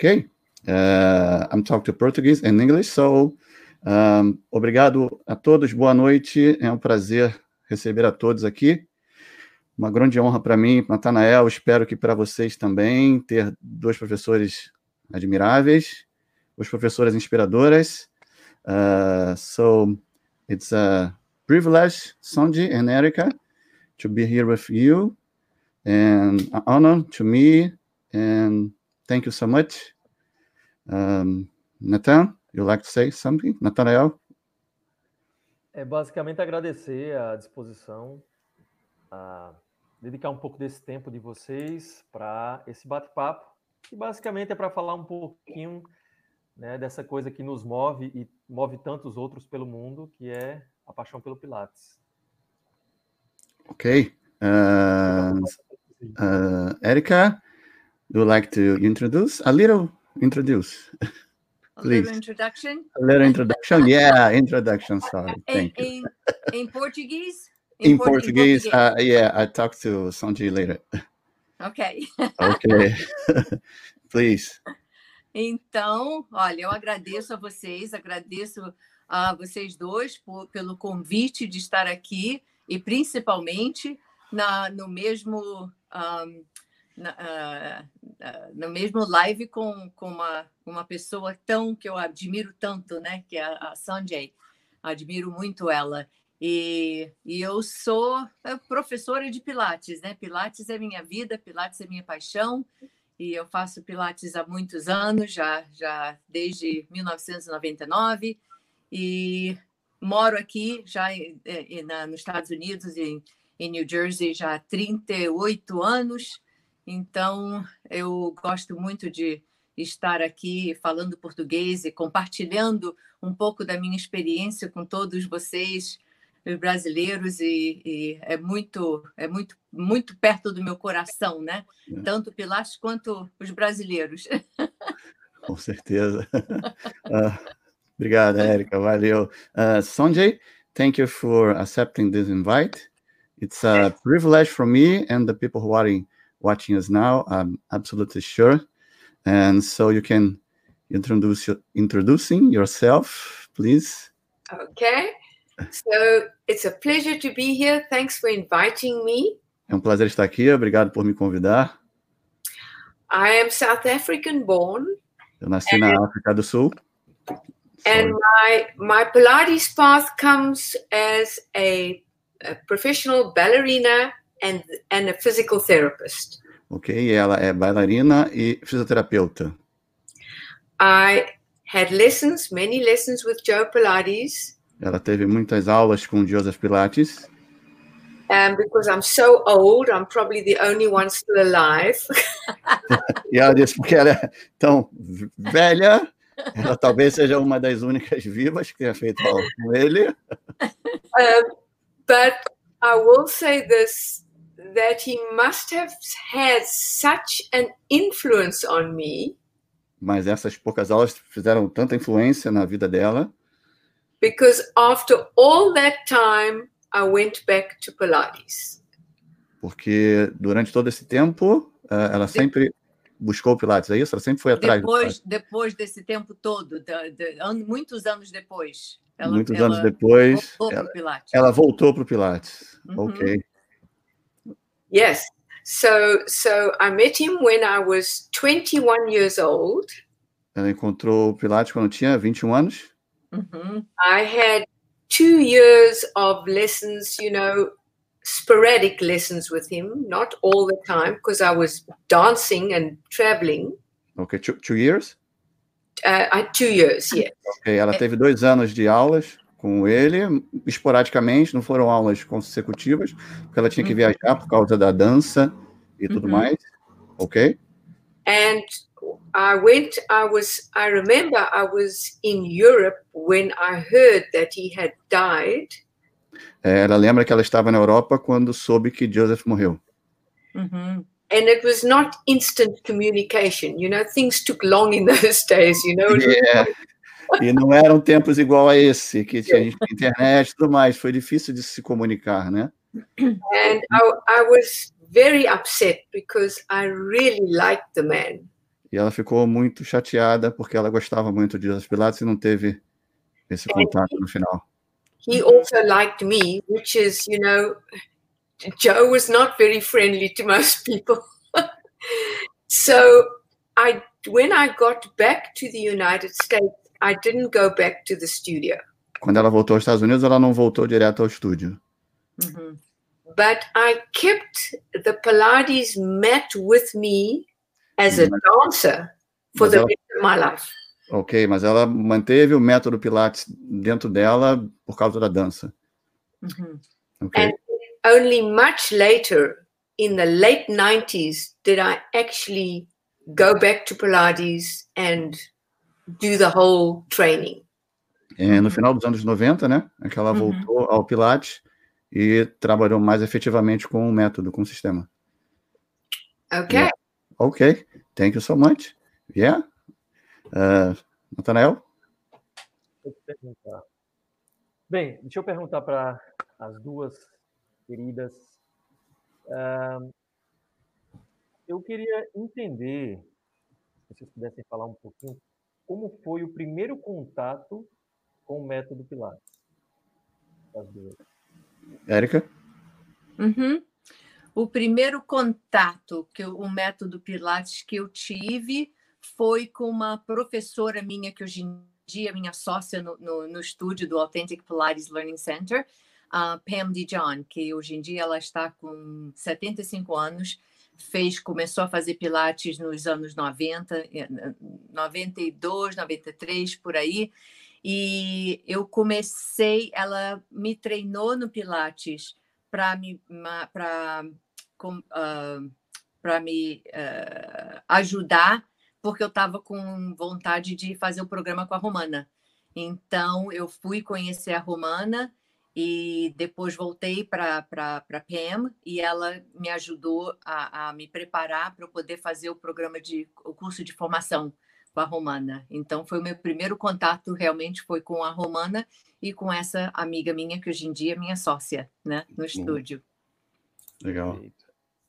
Okay. Uh, I'm talking to Portuguese and English, so um, obrigado a todos, boa noite. É um prazer receber a todos aqui. Uma grande honra para mim, Natanael, espero que para vocês também, ter dois professores admiráveis, duas professoras inspiradoras. Uh, so, it's a privilege, Sonji and Erica, to be here with you, and an honor to me, and thank you so much. Um, Nathan, you like to say something? Natanael? É basicamente agradecer a disposição, a dedicar um pouco desse tempo de vocês para esse bate-papo, que basicamente é para falar um pouquinho né, dessa coisa que nos move e move tantos outros pelo mundo, que é a paixão pelo Pilates. Ok. Uh, uh, Erica, do you like to introduce a little introduce? A little introduction. A little introduction. Yeah, introduction. Sorry. Thank in, you. In, in Portuguese. In, in Portuguese, Portuguese. Uh, yeah, I talk to Sanji later. Ok. Ok. Please. Então, olha, eu agradeço a vocês, agradeço a vocês dois por, pelo convite de estar aqui e principalmente na, no mesmo um, na, uh, no mesmo live com, com uma, uma pessoa tão que eu admiro tanto, né? Que é a Sanjay. Admiro muito ela. E, e eu sou professora de Pilates, né? Pilates é minha vida, Pilates é minha paixão. E eu faço Pilates há muitos anos, já, já desde 1999. E moro aqui já na, nos Estados Unidos, em, em New Jersey, já há 38 anos. Então, eu gosto muito de estar aqui falando português e compartilhando um pouco da minha experiência com todos vocês brasileiros e, e, é muito é muito muito perto do meu coração, né? É. Tanto Pilates quanto os brasileiros. Com certeza. uh, obrigado, Érica. Valeu. Uh, Sanjay, thank you for accepting this invite. It's a privilege for me and the people who are in watching us now, I'm absolutely sure. And so you can introduce your, introducing yourself, please. Okay. So it's a pleasure to be here. Thanks for inviting me. É um prazer estar aqui. Obrigado por me convidar. I am South African born. Eu nasci and, na África do Sul. And my my Pilates path comes as a, a professional ballerina and, and a physical therapist. Ok, ela é bailarina e fisioterapeuta. I had lessons, many lessons with Joe Pilates. Ela teve muitas aulas com Joseph Pilates. And because I'm so old, I'm probably the only one still alive. e ela disse porque ela é tão velha, ela talvez seja uma das únicas vivas que tenha feito aula com ele. Um, but I will say this that he must have had such an influence on me. Mas essas poucas aulas fizeram tanta influência na vida dela. Because after all that time, I went back to Pilates. Porque durante todo esse tempo, eh, ela sempre buscou Pilates, é isso? Ela sempre foi atrás depois, depois desse tempo todo, de, de, muitos anos depois. Ela, muitos ela anos depois, voltou ela, ela voltou para o Pilates. Uhum. Ok. Yes. So so I met him when I was 21 years old. Ela encontrou Pilates quando tinha 21 anos. Mm-hmm. I had two years of lessons, you know, sporadic lessons with him, not all the time, because I was dancing and traveling. Okay, two, two years? Uh, I, two years, yeah. Okay, ela teve dois anos de aulas com ele, esporadicamente, não foram aulas consecutivas, porque ela tinha que uhum. viajar por causa da dança e tudo uhum. mais, ok? And I went, I was, I remember I was in Europe when I heard that he had died. É, ela lembra que ela estava na Europa quando soube que Joseph morreu. Uhum. And it was not instant communication. You know, things took long in those days. You know. Yeah. E não eram tempos igual a esse, que tinha internet e tudo mais. Foi difícil de se comunicar, né? And I, I was very upset because I really liked the man. e ela ficou muito chateada porque ela gostava muito de Jesus Pilates e não teve esse contato no final. He also liked me, which is, you know, Joe was not very friendly to most people. so I when I got back to the United States, I didn't go back to the studio. Quando ela voltou aos Estados Unidos, ela não voltou direto ao estúdio. Uhum. But I kept the Pilates mat with me as a dancer for mas the ela- rest of my life. Ok, mas ela manteve o método Pilates dentro dela por causa da dança. Uhum. Ok. And only much later, in the late 90s, did I actually go back to Pilates and do the whole training. É, no final dos anos 90, né? É que ela Uhum. voltou ao Pilates e trabalhou mais efetivamente com o método, com o sistema. Okay. Yeah. Ok, thank you so much. Yeah. Uh, Nathanael? Deixa eu perguntar. Bem, deixa eu perguntar para as duas queridas. Ahn, eu queria entender, se vocês pudessem falar um pouquinho, como foi o primeiro contato com o método Pilates. Érica? Uhum. O primeiro contato que eu- o método Pilates que eu tive foi com uma professora minha, que hoje em dia é minha sócia no, no, no estúdio do Authentic Pilates Learning Center, a Pam DeJohn, que hoje em dia ela está com 75 anos, fez, começou a fazer Pilates nos anos 90, eh, 92, 93, por aí, e eu comecei, ela me treinou no Pilates para me para para me ah, ajudar porque eu estava com vontade de fazer o programa com a Romana. Então eu fui conhecer a Romana e depois voltei para para Pam e ela me ajudou a, a me preparar para eu poder fazer o programa de o curso de formação com a Romana. Então foi o meu primeiro contato realmente foi com a Romana e com essa amiga minha que hoje em dia é minha sócia, né, no estúdio. Legal.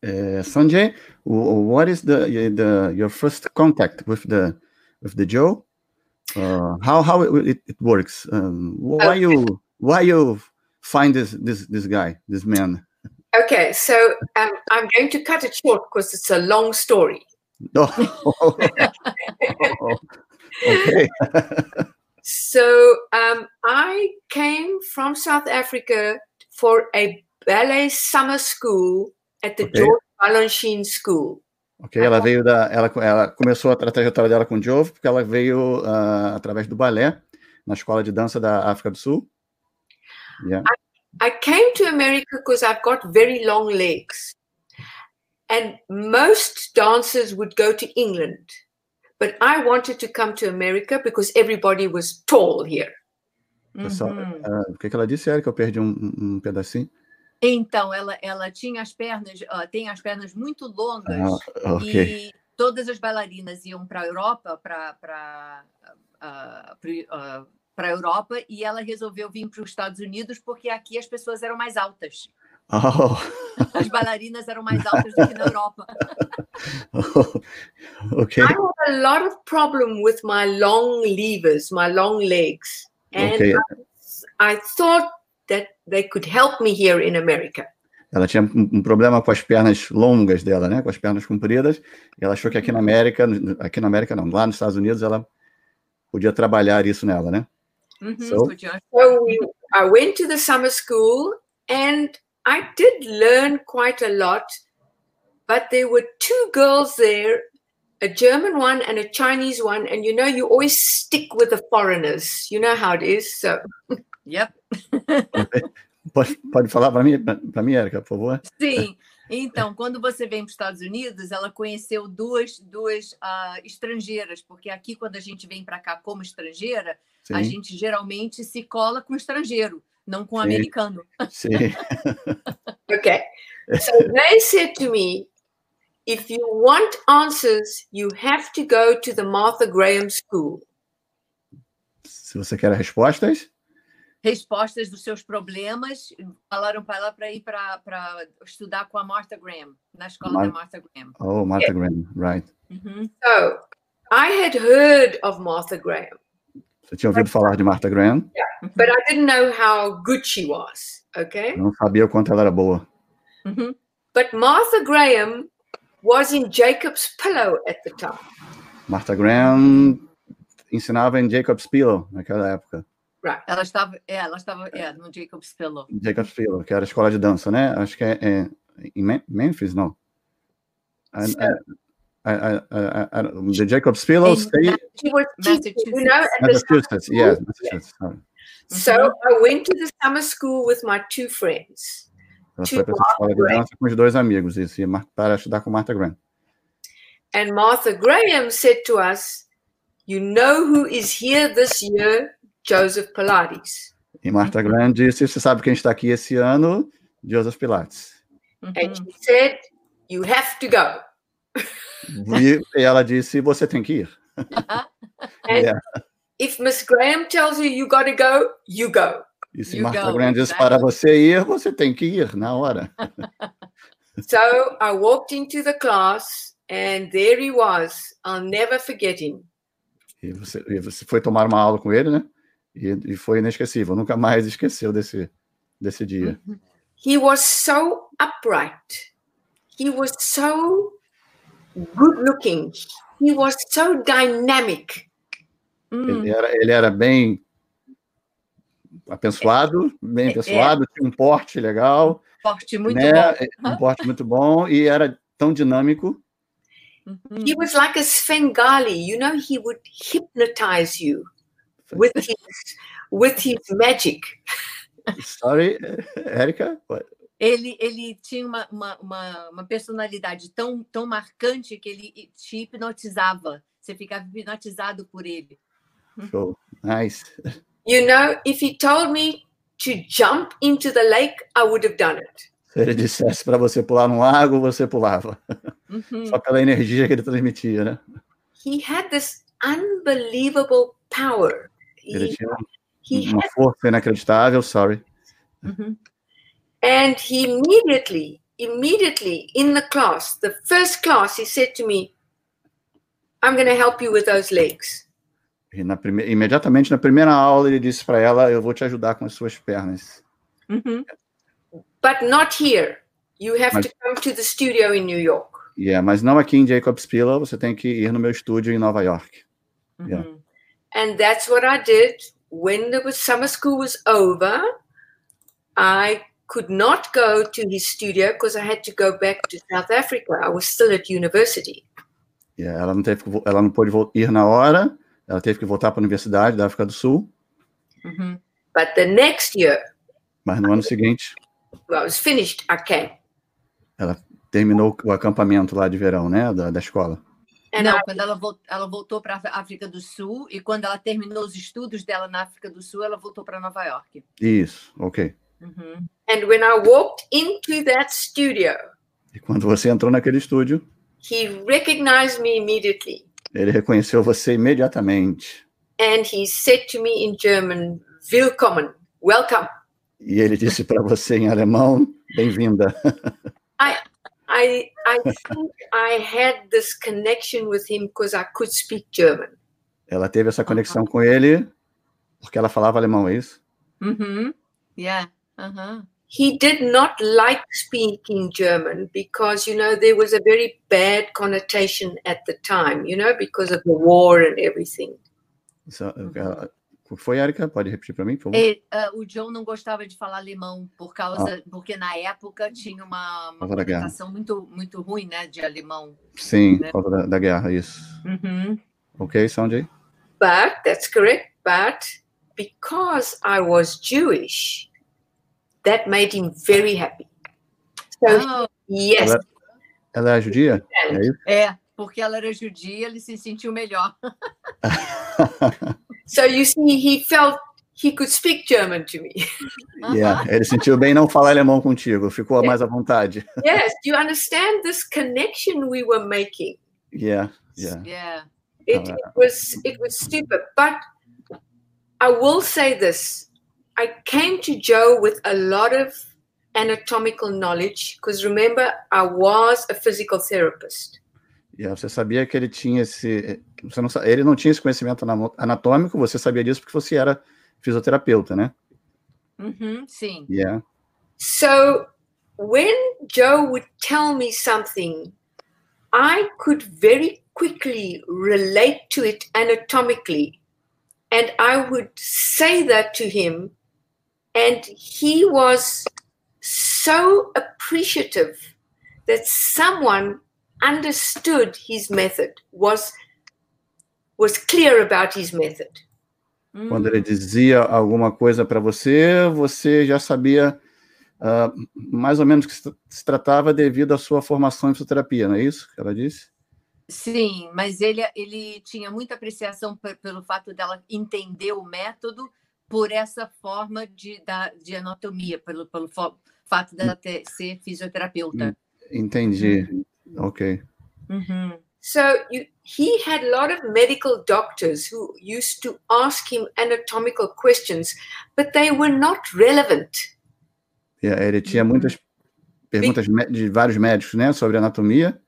Uh, Sanjay, what is the, the your first contact with the with the Joe? Uh, how how it, it, works? Um, why you why you find this this this guy this man? Okay, so um, I'm going to cut it short because it's a long story. Oh, okay. So um, I came from South Africa for a ballet summer school at the Okay. George Balanchine School. Ok, ela veio da. Ela, ela começou a tra- trajetória dela com o Jove, porque ela veio ah, através do balé na escola de dança da África do Sul. Yeah. I came to America because I've got very long legs. And most dancers would go to England. But I wanted to come to America because everybody was tall here. Pessoal, Uhum. ah, o que, que ela disse, Erika? Eu perdi um, um- pedacinho. Então, ela, ela tinha as pernas, ah, tem as pernas muito longas Ah, ok. e todas as bailarinas iam para a Europa, para para para a Europa e ela resolveu vir para os Estados Unidos porque aqui as pessoas eram mais altas. Oh, As bailarinas eram mais altas do que na Europa. ok. I had a lot of problem with my long levers, my long legs. And Ok. I thought that they could help me here in America. Ela tinha um, um problema com as pernas longas dela, né? Com as pernas compridas. E ela achou que aqui na América, aqui na América não, lá nos Estados Unidos ela podia trabalhar isso nela, né? Uhum, So? So we, I went to the summer school and I did learn quite a lot, but there were two girls there, a German one and a Chinese one. And you know, you always stick with the foreigners. You know how it is. So Yep. Pode, pode falar para mim, para mim, Erika, por favor? Sim. Então, quando você vem para os Estados Unidos, ela conheceu duas, duas ah, estrangeiras, porque aqui, quando a gente vem para cá como estrangeira, a Sim, gente geralmente se cola com estrangeiro, não com Sim. americano. sim. Okay. So they said to me, if you want answers, you have to go to the Martha Graham School. Se você quer respostas, Respostas dos seus problemas, falaram para ela para ir para estudar com a Martha Graham, na escola Mar- da Martha Graham. oh, Martha Graham, right. Uhum. So I had heard of Martha Graham, Você tinha ouvido falar de Martha Graham? but I didn't know how good she was. Okay. Eu não sabia o quanto ela era boa. Uhum. But Martha Graham was in Jacob's pillow at the time. Martha Graham ensinava em Jacob's Pillow naquela época. Right. Ela estava, é, ela estava é, no Jacob's Pillow. Jacob's Pillow, que era a escola de dança, né? Acho que é, é em Me- Memphis, não. I- I- I- the Jacob's Pillow State, you know, the Massachusetts. Yes, Massachusetts. sorry. So I went to the summer school with my two friends. Ela foi para essa escola de dança com os dois amigos, isso, e para estudar com Martha Graham. And Martha Graham said to us, You know who is here this year? Joseph Pilates. E Martha Graham disse: Você sabe quem está aqui esse ano? Joseph Pilates. Uhum. And she said, You have to go. E ela disse: Você tem que ir. And Yeah. if Miss Graham tells you you got to go, you go. E se You Martha go, Graham disse exactly. para você ir, você tem que ir na hora. So I walked into the class, and there he was. I'll never forget him. E você, e você foi tomar uma aula com ele, né? E, e foi inesquecível. Nunca mais esqueceu desse, desse dia. He was so upright. He was so good looking. He was so dynamic. Hum, Ele, era, ele era bem apensoado, bem É, apessoado, tinha um porte legal, forte, muito né? bom. Um porte muito bom e era tão dinâmico. Uhum. He was like a Svengali, you know, he would hypnotize you with his with his magic. Sorry, Érica? Ele, ele tinha uma, uma, uma, uma personalidade tão, tão marcante que ele te hipnotizava. Você ficava hipnotizado por ele. Show. Nice. You know, if he told me to jump into the lake, I would have done it. Se ele dissesse para você pular num lago, você pulava. Uhum. Só pela energia que ele transmitia, né? He had this unbelievable power. Ele He, tinha he uma força inacreditável, sorry. Uhum. And he immediately, immediately in the class, the first class, he said to me, I'm going to help you with those legs. E na prime... imediatamente na primeira aula ele disse para ela: Eu vou te ajudar com as suas pernas. Uhum. But not here. You have Mas- to come to the studio in New York. Yeah, mas não aqui em Jacob's Pillow, você tem que ir no meu estúdio em Nova York. Yeah. Uhum. And that's what I did. When the summer school was over, I could not go to his studio because I had to go back to South Africa. I was still at university. Yeah, ela não teve, ela não pôde ir na hora, ela teve que voltar para a Universidade da África do Sul, Uhum. But the next year, mas no ano seguinte when I was finished, I came. Ela terminou o acampamento lá de verão, né, da, da escola. And Não, I, quando ela, ela voltou para a África do Sul e quando ela terminou os estudos dela na África do Sul, ela voltou para Nova York. Isso, ok. Uhum. and when I walked into that studio, E quando você entrou naquele estúdio, he recognized me immediately. ele reconheceu você imediatamente. And he said to me in German, Willkommen, welcome. E ele disse para você em alemão: Bem-vinda. I I I think I had this connection with him because I could speak German. Ela teve essa uh-huh. conexão com ele porque ela falava alemão, é isso? Uhum. Yeah. Uhum. He did not like speaking German because you know there was a very bad connotation at the time, you know, because of the war and everything. Isso, ela- uh, O que foi, Erika? Pode repetir para mim, por favor? E, ah, o John não gostava de falar alemão por causa, porque na época tinha uma, uma conotação muito, muito ruim, né, de alemão. Sim, né? por causa da, da guerra, isso. Uhum. Ok, Sanjay? But that's correct. But because I was Jewish, that made him very happy. So Ah, yes, Ela, ela é judia? É é, porque ela era judia, ele se sentiu melhor. so you see, he felt he could speak German to me. Yeah, Ele sentiu bem não falar alemão contigo, ficou mais à vontade. yes, do you understand this connection we were making? Yeah, yeah. Yeah. It, it was it was stupid, but I will say this: I came to Joe with a lot of anatomical knowledge because remember, I was a physical therapist. Você sabia que ele tinha esse. Não, ele não tinha esse conhecimento anatômico, você sabia disso porque você era fisioterapeuta, né? Uhum, sim. Yeah. So when Joe would tell me something, I could very quickly relate to it anatomically. And I would say that to him. And he was so appreciative that someone understood his method, was, was clear about his method. Quando ele dizia alguma coisa para você, você já sabia uh, mais ou menos que se tratava devido à sua formação em fisioterapia, não é isso que ela disse? Sim, mas ele, ele tinha muita apreciação pelo fato dela entender o método por essa forma de, da, de anatomia, pelo, pelo fato dela ter, ser fisioterapeuta. Entendi. Ok. Uhum. So you, he had a lot of medical doctors who used to ask him anatomical questions, but they were not relevant. Yeah, ele tinha muitas perguntas de vários médicos, né, sobre anatomia.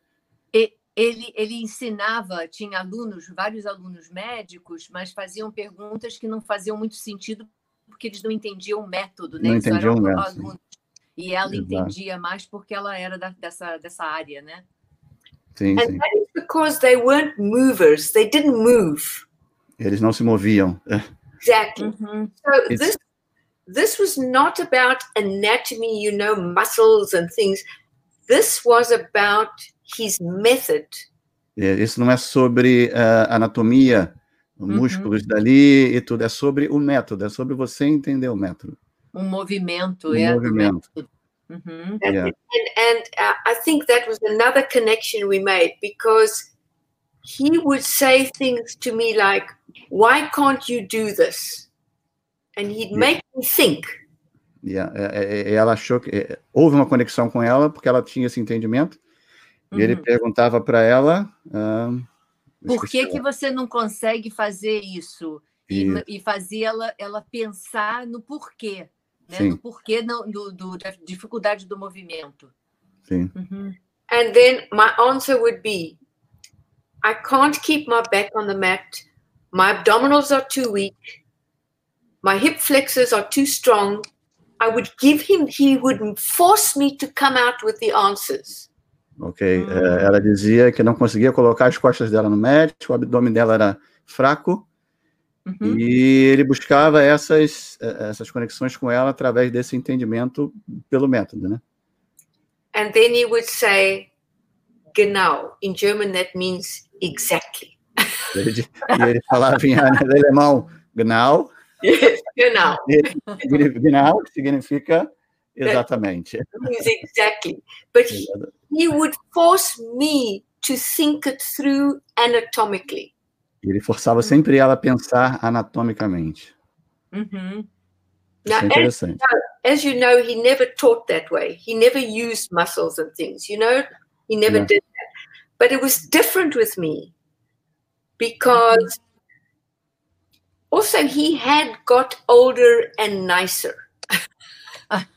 E, ele, ele ensinava, tinha alunos, vários alunos médicos, mas faziam perguntas que não faziam muito sentido porque eles não entendiam o método, né? Não entendiam o método. E ela Exato. entendia mais porque ela era da, dessa, dessa área, né? Sim, And sim. that is because they weren't movers. They didn't move. Eles não se moviam. Exactly. Uhum. So It's- this this was not about anatomy, you know, muscles and things. This was about his method. É, Isso não é sobre uh, anatomia, músculos dali e tudo, é sobre o método, é sobre você entender o método. Um movimento, Um é, movimento. Uhum. And, Yeah. and, and uh, I think that was another connection we made because he would say things to me like, Why can't you do this? And he'd Yeah. make me think. Yeah, é, é, é, ela achou que houve uma conexão com ela porque ela tinha esse entendimento e ele Uhum. perguntava para ela. ah, Por esqueci que, que você não consegue fazer isso? E, e fazia ela, ela pensar no porquê, né? Sim. No porquê não- do, do- da dificuldade do movimento. Sim, Uhum. And then my answer would be, I can't keep my back on the mat. My abdominals are too weak. My hip flexors are too strong. I would give him, he would force me to come out with the answers. ok. Hum. É, ela dizia que não conseguia colocar as costas dela no match, o abdômen dela era fraco Uhum. e ele buscava essas, eh, essas conexões com ela através desse entendimento pelo método, né? And then he would say, genau. In German, that means exactly. Ele, e ele falava em alemão, genau, genau. genau significa exatamente. means exactly. But he, he would force me to think it through anatomically. E ele forçava sempre ela a pensar anatomicamente. Uhum. Isso Now, é as, interessante. as you know, he never taught that way. He never used muscles and things, you know, he never Yeah. did that. But it was different with me because mm-hmm. also he had got older and nicer.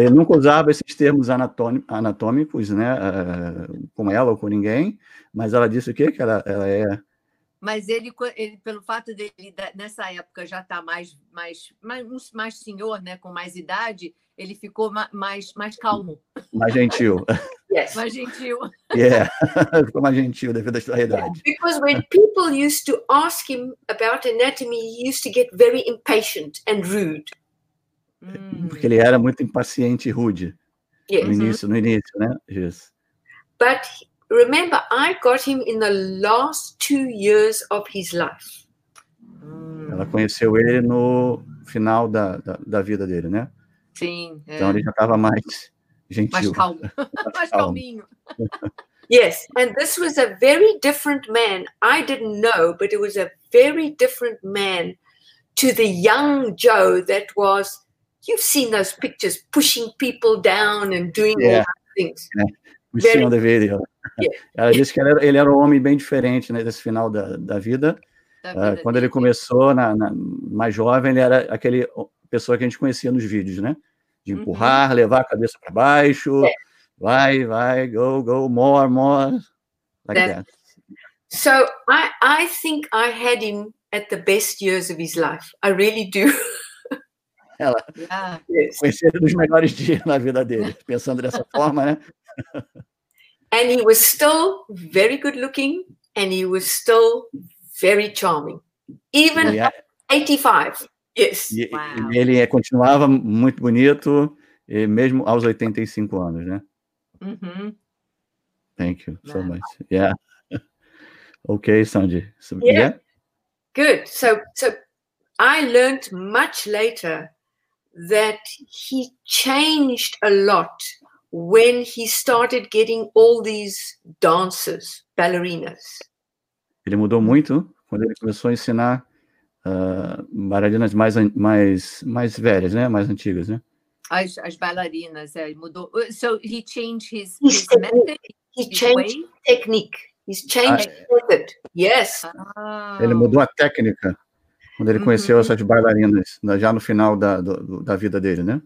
Ele nunca usava esses termos anatômi- anatômicos, né, eh, com ela ou com ninguém, mas ela disse o quê? Que ela, ela é Mas ele, ele, pelo fato dele nessa época já estar mais, mais, mais, mais senhor, né, com mais idade, ele ficou ma- mais, mais calmo, mais gentil. Yes. mais gentil. Yeah. Ficou mais gentil devido à sua idade. Because when people used to ask him about anatomy, he used to get very impatient and rude. Hum. Porque ele era muito impaciente e rude Yes. no início, no início, né? Isso. But remember, I got him in the last two years of his life. Hum. Ela conheceu ele no final da, da, da vida dele, né? Sim, é. Então ele já estava mais gentil. mais calmo, mais calminho. Yes, and this was a very different man. I didn't know, but it was a very different man to the young Joe that was. You've seen those pictures pushing people down and doing all Yeah. those things. O Very- senhor deveria. Ela disse que ele era, ele era um homem bem diferente né, desse final da, da vida. da vida quando ele começou, na, na- mais jovem, ele era aquele pessoa que a gente conhecia nos vídeos, né? De Uhum. empurrar, levar a cabeça para baixo, É. Vai, vai, go, go, more, more. Like That- that. So I, I think I had him at the best years of his life. I really do. Ela conhecia ele nos melhores dias na vida dele, pensando dessa forma, né? And he was still very good looking and he was still very charming. Even E, at 85. Yes. e- e ele é- continuava muito bonito, e mesmo aos 85 anos, né? Uhum. Thank you so Wow. much. Yeah. Okay, Sandy. So, Yeah. yeah. Good. So so I learned much later that he changed a lot when he started getting all these dancers, ballerinas. Ele mudou muito quando ele começou a ensinar ah, bailarinas mais, an- mais, mais velhas, né? Mais antigas, né? As, as bailarinas, é, mudou. Uh, So he changed his, His his technique. method, He his changed way. technique. He's changed method. Yes. Ah, Ele mudou a técnica quando ele conheceu Uhum. essas bailarinas, na- já no final da, do- da vida dele, né?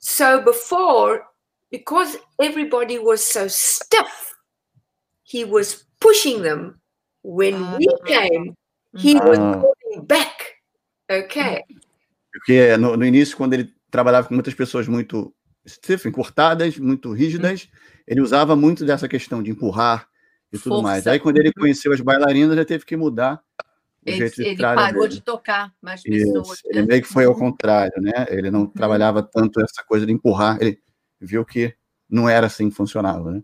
So before, because everybody was so stiff, he was pushing them. When we Ah. came, he was Ah. pulling back. Okay. Porque no, no início, quando ele trabalhava com muitas pessoas muito stiff, encurtadas, muito rígidas, ele usava muito dessa questão de empurrar e tudo Força. mais. Aí, quando ele conheceu as bailarinas, ele teve que mudar Ele, ele parou dele. de tocar mais Isso, pessoas. ele meio que foi ao Uhum. contrário, né? Ele não trabalhava tanto essa coisa de empurrar, ele viu que não era assim que funcionava, né?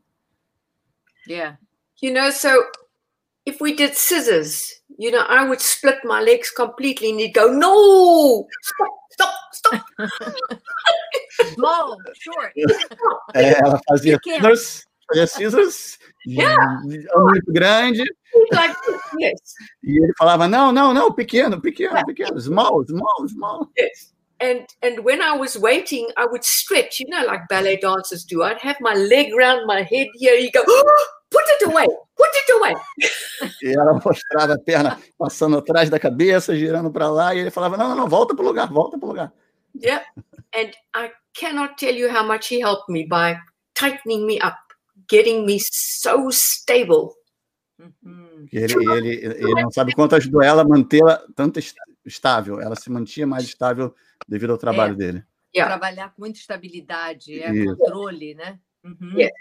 Yeah. You know, so if we did scissors, you know, I would split my legs completely and he'd go, No, stop, stop, stop. Small, short. É, ela fazia. Fazia scissors, Yeah. muito grande, like. Yes. e ele falava, não, não, não, pequeno, pequeno, pequeno, small, small, small. Yes. And and when I was waiting, I would stretch, you know, like ballet dancers do. I'd have my leg round my head here. You go, put it away, put it away. E ela mostrava a perna passando atrás da cabeça, girando para lá, e ele falava, não, não, não, volta pro lugar, volta pro lugar. Yeah. And I cannot tell you how much he helped me by tightening me up, getting me so stable. Uhum. Ele, ele, ele não sabe quanto ajudou ela a mantê-la tanto est- estável, ela se mantinha mais estável devido ao trabalho dele. Yeah. Trabalhar com muita estabilidade, é Isso. controle, né? Uhum. Yeah.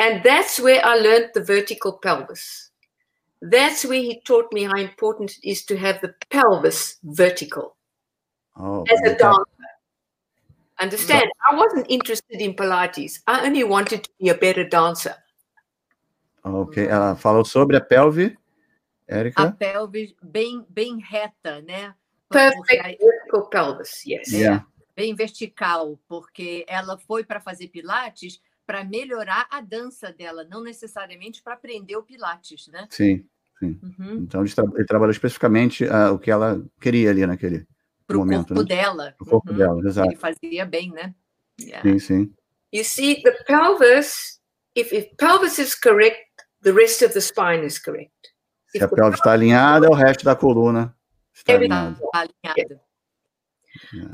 And that's where I learned the vertical pelvis. That's where he taught me how important it is to have the pelvis vertical Oh, as a tá- dancer. Understand? I wasn't interested in Pilates. I only wanted to be a better dancer. ok, ela falou sobre a pelve, A Érica. pelve bem, bem reta, né? Perfect vertical pelvis. Yes. É. Yeah. bem vertical, porque ela foi para fazer pilates para melhorar a dança dela, não necessariamente para aprender o pilates, né? Sim, Uhum. então ele, tra- ele trabalhou especificamente ah, o que ela queria ali naquele Para o momento, corpo né? dela. o corpo Uhum. dela, exato. Ele fazia bem, né? Yeah. Sim, sim. You see, the pelvis, if, if pelvis is correct, the rest of the spine is correct. Se If a the pelve está alinhada, o resto da coluna está Every- alinhado. Tá alinhado.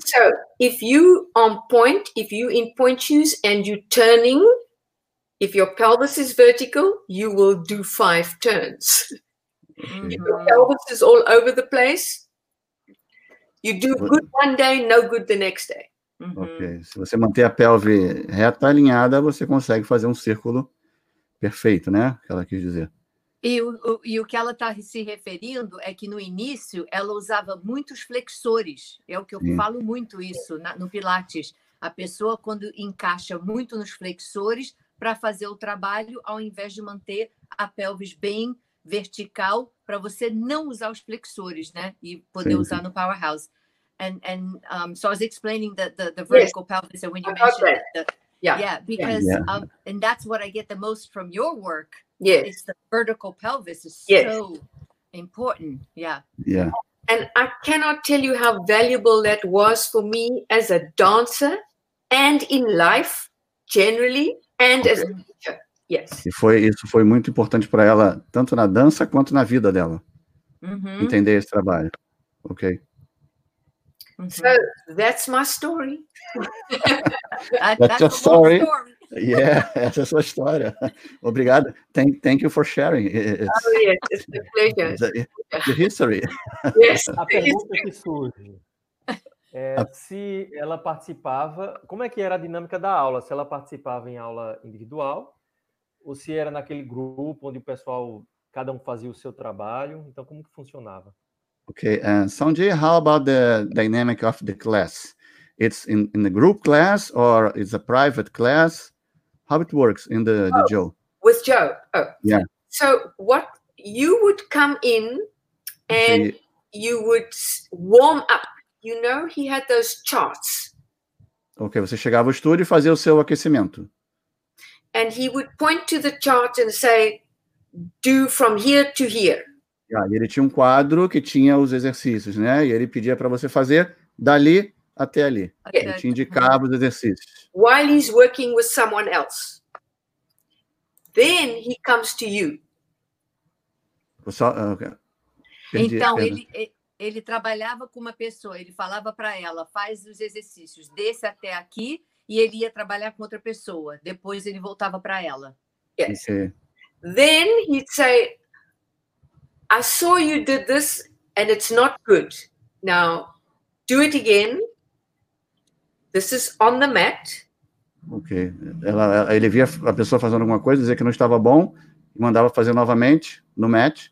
So if you on point, if you in point shoes and you turning, if your pelvis is vertical, you will do five turns. Uhum. Your pelvis is all over the place. You do good one day, no good the next day. Uhum. Ok. Se você manter a pelve reta, alinhada, você consegue fazer um círculo perfeito, né? Que ela quis dizer. E o, o- e o que ela está se referindo é que no início ela usava muitos flexores. É o que eu Sim. falo muito isso na- no Pilates. A pessoa, quando encaixa muito nos flexores para fazer o trabalho, ao invés de manter a pelvis bem vertical, para você não usar os flexores, né? E poder Sim, usar sim. no powerhouse. And, and um, so I was explaining the, the, the vertical pelvis, and when you I got mentioned the, Yeah. yeah, because Yeah. Um, and that's what I get the most from your work Yes. it's the vertical pelvis is Yes. so important. Yeah. Yeah. And I cannot tell you how valuable that was for me as a dancer and in life generally and as a teacher. Yes. E foi, isso foi muito importante para ela, tanto na dança quanto na vida dela, Mhm, entender esse trabalho. Ok. mhm. So that's my story. That- That's that's your a story. story. Yeah, essa é a sua história. Obrigado. Thank, thank you for sharing. It's, oh, yes, it's a pleasure. The, the history. Yes, a pergunta que surge é se ela participava, como é que era a dinâmica da aula? Se ela participava em aula individual ou se era naquele grupo onde o pessoal, cada um fazia o seu trabalho. Então, como que funcionava? Okay, and Sanjay, how about the dynamic of the class? It's in, in the group class or it's a private class? How it works in the, the oh, Joe? With Joe. Oh. Yeah. So what you would come in and okay. you would warm up. You know, he had those charts. Ok, você chegava ao estúdio e fazia o seu aquecimento. And he would point to the chart and say, do from here to here. Ah, ele tinha um quadro que tinha os exercícios, né? E ele pedia para você fazer dali até ali. Okay. Ele te indicava os exercícios. While he's working with someone else. Then he comes to you. Só, uh, perdi, então, ele, ele trabalhava com uma pessoa, ele falava para ela, faz os exercícios, desce até aqui, e ele ia trabalhar com outra pessoa. Depois ele voltava para ela. Yes. Okay. Then he'd say, I saw you did this and it's not good. Now, do it again. This is on the mat. Ok. Ela, ele via a pessoa fazendo alguma coisa, dizer que não estava bom, e mandava fazer novamente no mat.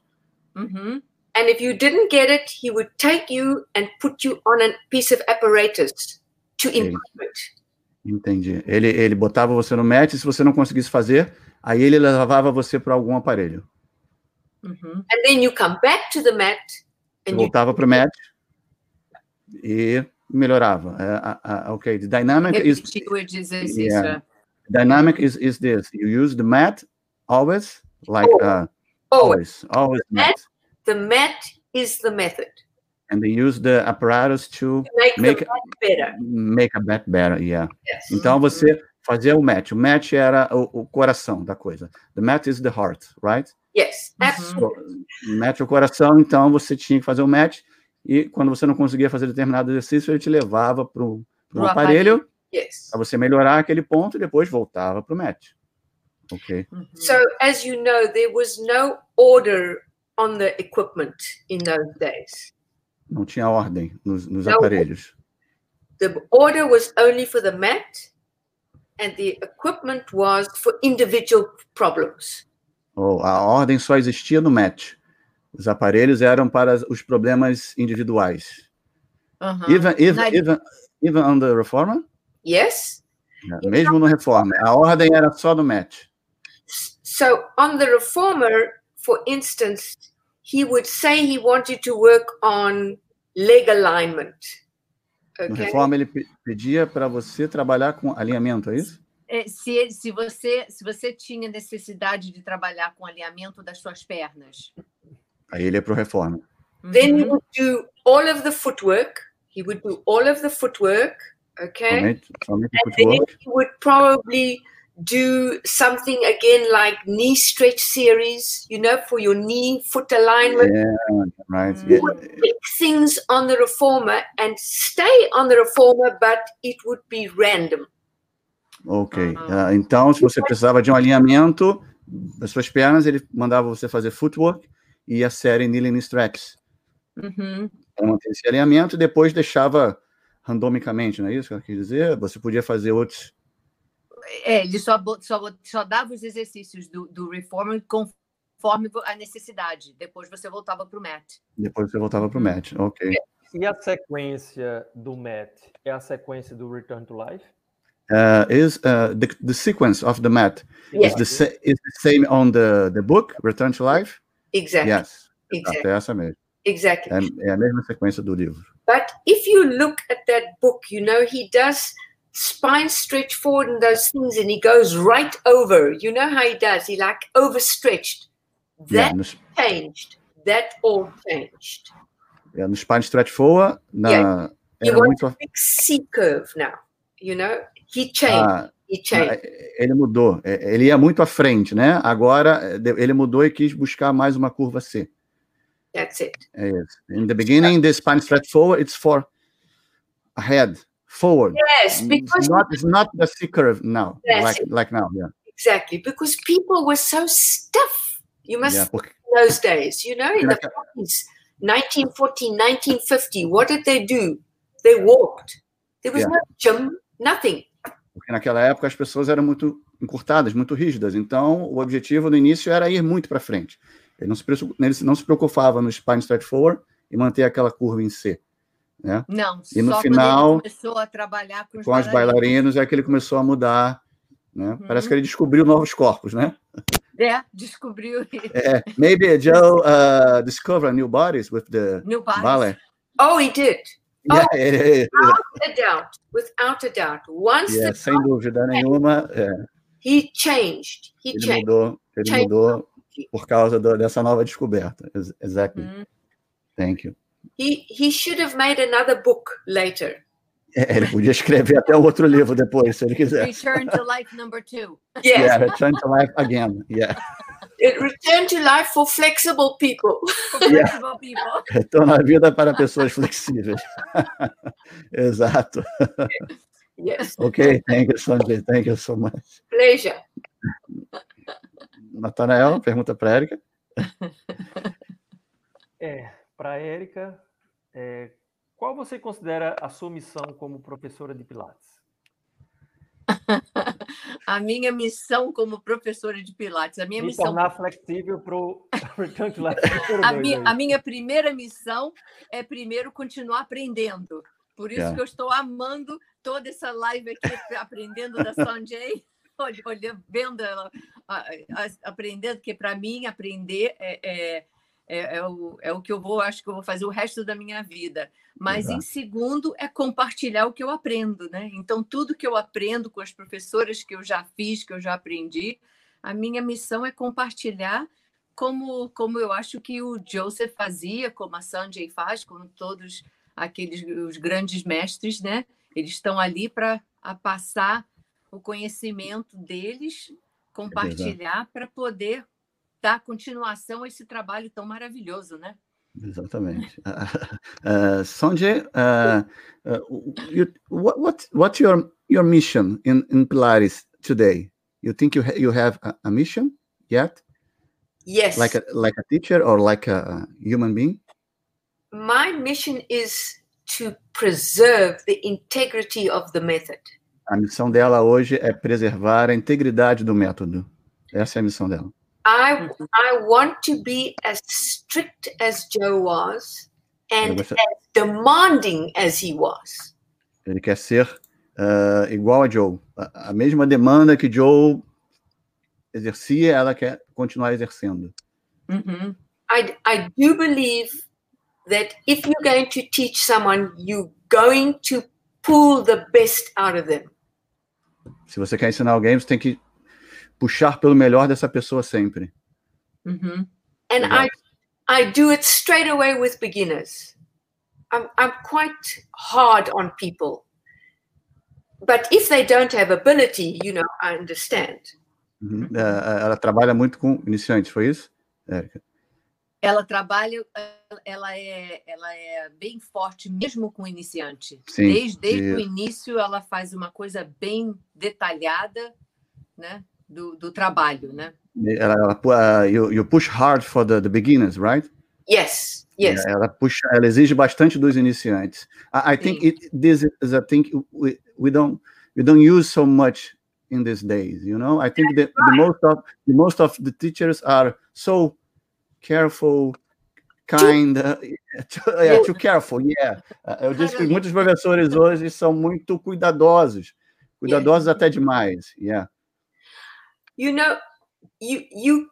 Mm-hmm. And if you didn't get it, he would take you and put you on a piece of apparatus to improve okay. it. Entendi. Ele, ele botava você no mat, e se você não conseguisse fazer, aí ele levava você para algum aparelho. Mm-hmm. And then you come back to the mat. And voltava para o mat e melhorava. Uh, uh, okay, the dynamic is yeah. dynamic is is this. You use the mat always, like uh, always, always. The mat, the mat is the method. And they use the apparatus to, to make, make a better. Make a bet better, yeah. Yes. Então você fazia o match. O match era o, o coração da coisa. The match is the heart, right? Yes, uhum. absolutely. So, match o coração, então você tinha que fazer o match e quando você não conseguia fazer determinado exercício, ele te levava para um aparelho, aparelho. Yes. para você melhorar aquele ponto e depois voltava para o match. Ok. Uhum. So, as you know, there was no order on the equipment in those days. Não tinha ordem nos, nos no, aparelhos. The order was only for the mat and the equipment was for individual problems. Oh, a ordem só existia no match. Os aparelhos eram para os problemas individuais. Uh -huh. Even, even, even, even on the Reformer? Yes. Yeah, mesmo no Reforma. A ordem era só no match. So, on the Reformer, for instance, he would say he wanted to work on leg alignment. Okay? No Reforma, ele pedia para você trabalhar com alinhamento, é isso? É, se, se, você, se você tinha necessidade de trabalhar com alinhamento das suas pernas. Aí ele é para o reforma. Then he would do all of the footwork. He would do all of the footwork, okay? Somente, somente and footwork. then he would probably do something again like knee stretch series, you know, for your knee foot alignment. Yeah, right. You would pick things on the reformer and stay on the reformer, but it would be random. Ok. Uh, então, se você precisava de um alinhamento das suas pernas, ele mandava você fazer footwork e a série Kneeling Straps. Uhum. Para manter esse alinhamento e depois deixava randomicamente, não é isso que eu quis dizer? Você podia fazer outros. É, ele só, só, só dava os exercícios do, do Reformer conforme a necessidade. Depois você voltava para o mat. Depois você voltava para o mat, ok. E a sequência do mat é a sequência do Return to Life? uh, is uh, the, the sequence of the mat yes. is the is the same on the the book Return to Life. Exactly. Yes. Exactly. essa mesmo. Exactly. É, é a mesma sequência do livro. But if you look at that book, you know he does spine stretch forward and those things, and he goes right over. You know how he does? He like overstretched. That yeah, changed. That all changed. Yeah, no spine stretch forward, na, yeah. You want muito... a big C curve now. You know, He changed. Ah, He changed. Ele mudou. É, ele ia muito à frente, né? Agora ele mudou e quis buscar mais uma curva C. That's it. É isso. In the beginning, the spine stretch forward, it's for ahead, forward. Yes, It's because not, it's not the C curve now, Yes. like, like now. Yeah, exactly because people were so stiff. You must yeah. porque- in those days, you know, in the Like- 40s, 1940, 1950, what did they do? They walked. There was Yeah. no gym, nothing. Porque naquela época as pessoas eram muito encurtadas, muito rígidas. Então, o objetivo no início era ir muito para frente. Ele não se, ele não se preocupava no spine straight forward e manter aquela curva em C. Né? Não, E no só final, quando ele começou a trabalhar com os Com os bailarinos é que ele começou a mudar. Né? Parece que ele descobriu novos corpos, né? É, descobriu É, maybe Joe uh, discovered new bodies with the New Bodies. ballet. Oh, he did. Yeah, é, é, Without a doubt. Without a doubt. Once the- sem dúvida nenhuma, é, he changed. He ele changed. mudou, ele Change. mudou por causa do- dessa nova descoberta. Ex- Exactly. Hum. Thank you. He he should have made another book later. É, ele podia escrever até outro livro depois, se ele quiser. Return to Life Number Two. Yes, Yeah, return to life again. Yeah. it returned to life for flexible people. For flexible people. Retorno à vida para pessoas flexíveis. Exato. Yes, Ok, thank you, Sanjay. Thank you so much. pleasure. Natanael, pergunta para Érica. É, para a Érica, é, qual você considera a sua missão como professora de Pilates? A minha missão como professora de Pilates, a minha Me missão tornar flexível para o A minha, a minha primeira missão é primeiro continuar aprendendo. Por isso Yeah. que eu estou amando toda essa live aqui, aprendendo da Sanjay, olha, olha, vendo ela, aprendendo, porque para mim aprender é, é, é, é o, é o que eu vou, acho que eu vou fazer o resto da minha vida. Mas em Exato. segundo é compartilhar o que eu aprendo, né? Então, tudo que eu aprendo com as professoras que eu já fiz, que eu já aprendi, a minha missão é compartilhar como, como eu acho que o Joseph fazia, como a Sanjay faz, como todos aqueles os grandes mestres, né? Eles estão ali para passar o conhecimento deles, compartilhar para poder dar continuação a esse trabalho tão maravilhoso, né? Exatamente. Uh, Sanjay, uh, uh, you, what, what, what's your, your mission in, in Pilates today? You think you, ha you have a, a mission yet? Yes. Like a, like a teacher or like a human being? My mission is to preserve the integrity of the method. A missão dela hoje é preservar a integridade do método. Essa é a missão dela. I I want to be as strict as Joe was and as demanding as he was. Ele quer ser uh, igual a Joe. A, a mesma demanda que Joe exercia, ela quer continuar exercendo. Uhum. I I do believe that if you're going to teach someone, you're going to pull the best out of them. Se você quer ensinar alguém, você tem que puxar pelo melhor dessa pessoa sempre. Uhum. And I I do it straight away with beginners. I'm I'm quite hard on people. But if they don't have ability, you know, I understand. Uhum. É, Ela trabalha muito com iniciantes, foi isso? Érica? Ela trabalha, ela é, ela é bem forte, mesmo com iniciante. Sim, desde desde o início, ela faz uma coisa bem detalhada, né, do, do trabalho, né? Ela, ela uh, you, you push hard for the, the beginners, right? Yes, yes. Ela puxa, ela exige bastante dos iniciantes. I, I think Sim. it, this is a thing we, we don't we don't use so much in these days. You know, I think that the most of the most of the teachers are so careful, kind, uh, too, yeah, too careful. Yeah, Uh, eu disse que muitos professores hoje são muito cuidadosos, cuidadosos até demais. Yeah, you know you you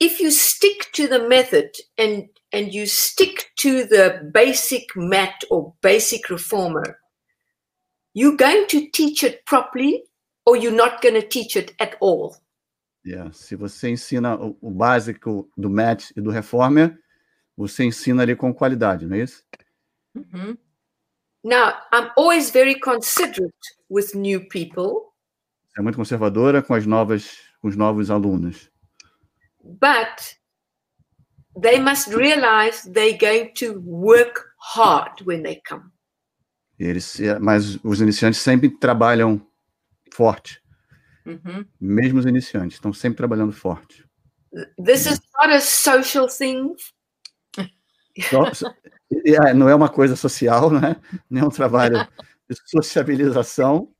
if you stick to the method and and you stick to the basic mat or basic reformer you're going to teach it properly or you're not going to teach it at all yeah. Se você ensina o, o básico do match e do reformer, você ensina ali com qualidade, não é isso? Uhum. now i'm always very considerate with new people é muito conservadora com as novas os novos alunos but they must realize they're going to work hard when they come Eles, mas os iniciantes sempre trabalham forte. Uhum. Mesmo os iniciantes estão sempre trabalhando forte. This is not a social thing. É, não é uma coisa social, né? É um trabalho de sociabilização.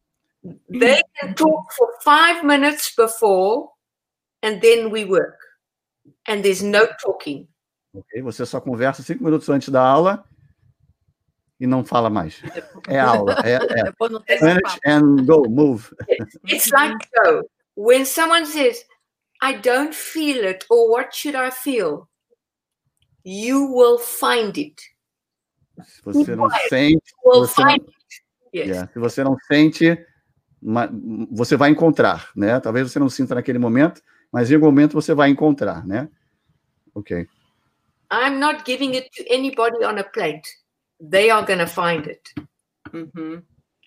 They can talk for five minutes before and then we work. And there's no talking. Ok? Você só conversa cinco minutos antes da aula e não fala mais. É aula. É, é. Depois não tem Finish and go, move. It's like so. When someone says, I don't feel it, or what should I feel? You will find it. Se você não sente, You will você não, find it. Yes. Yeah, Se você não sente, ma- você vai encontrar, né? Talvez você não sinta naquele momento, mas em algum momento você vai encontrar, né? Ok. I'm not giving it to anybody on a plate. They are going to find it. Uhum.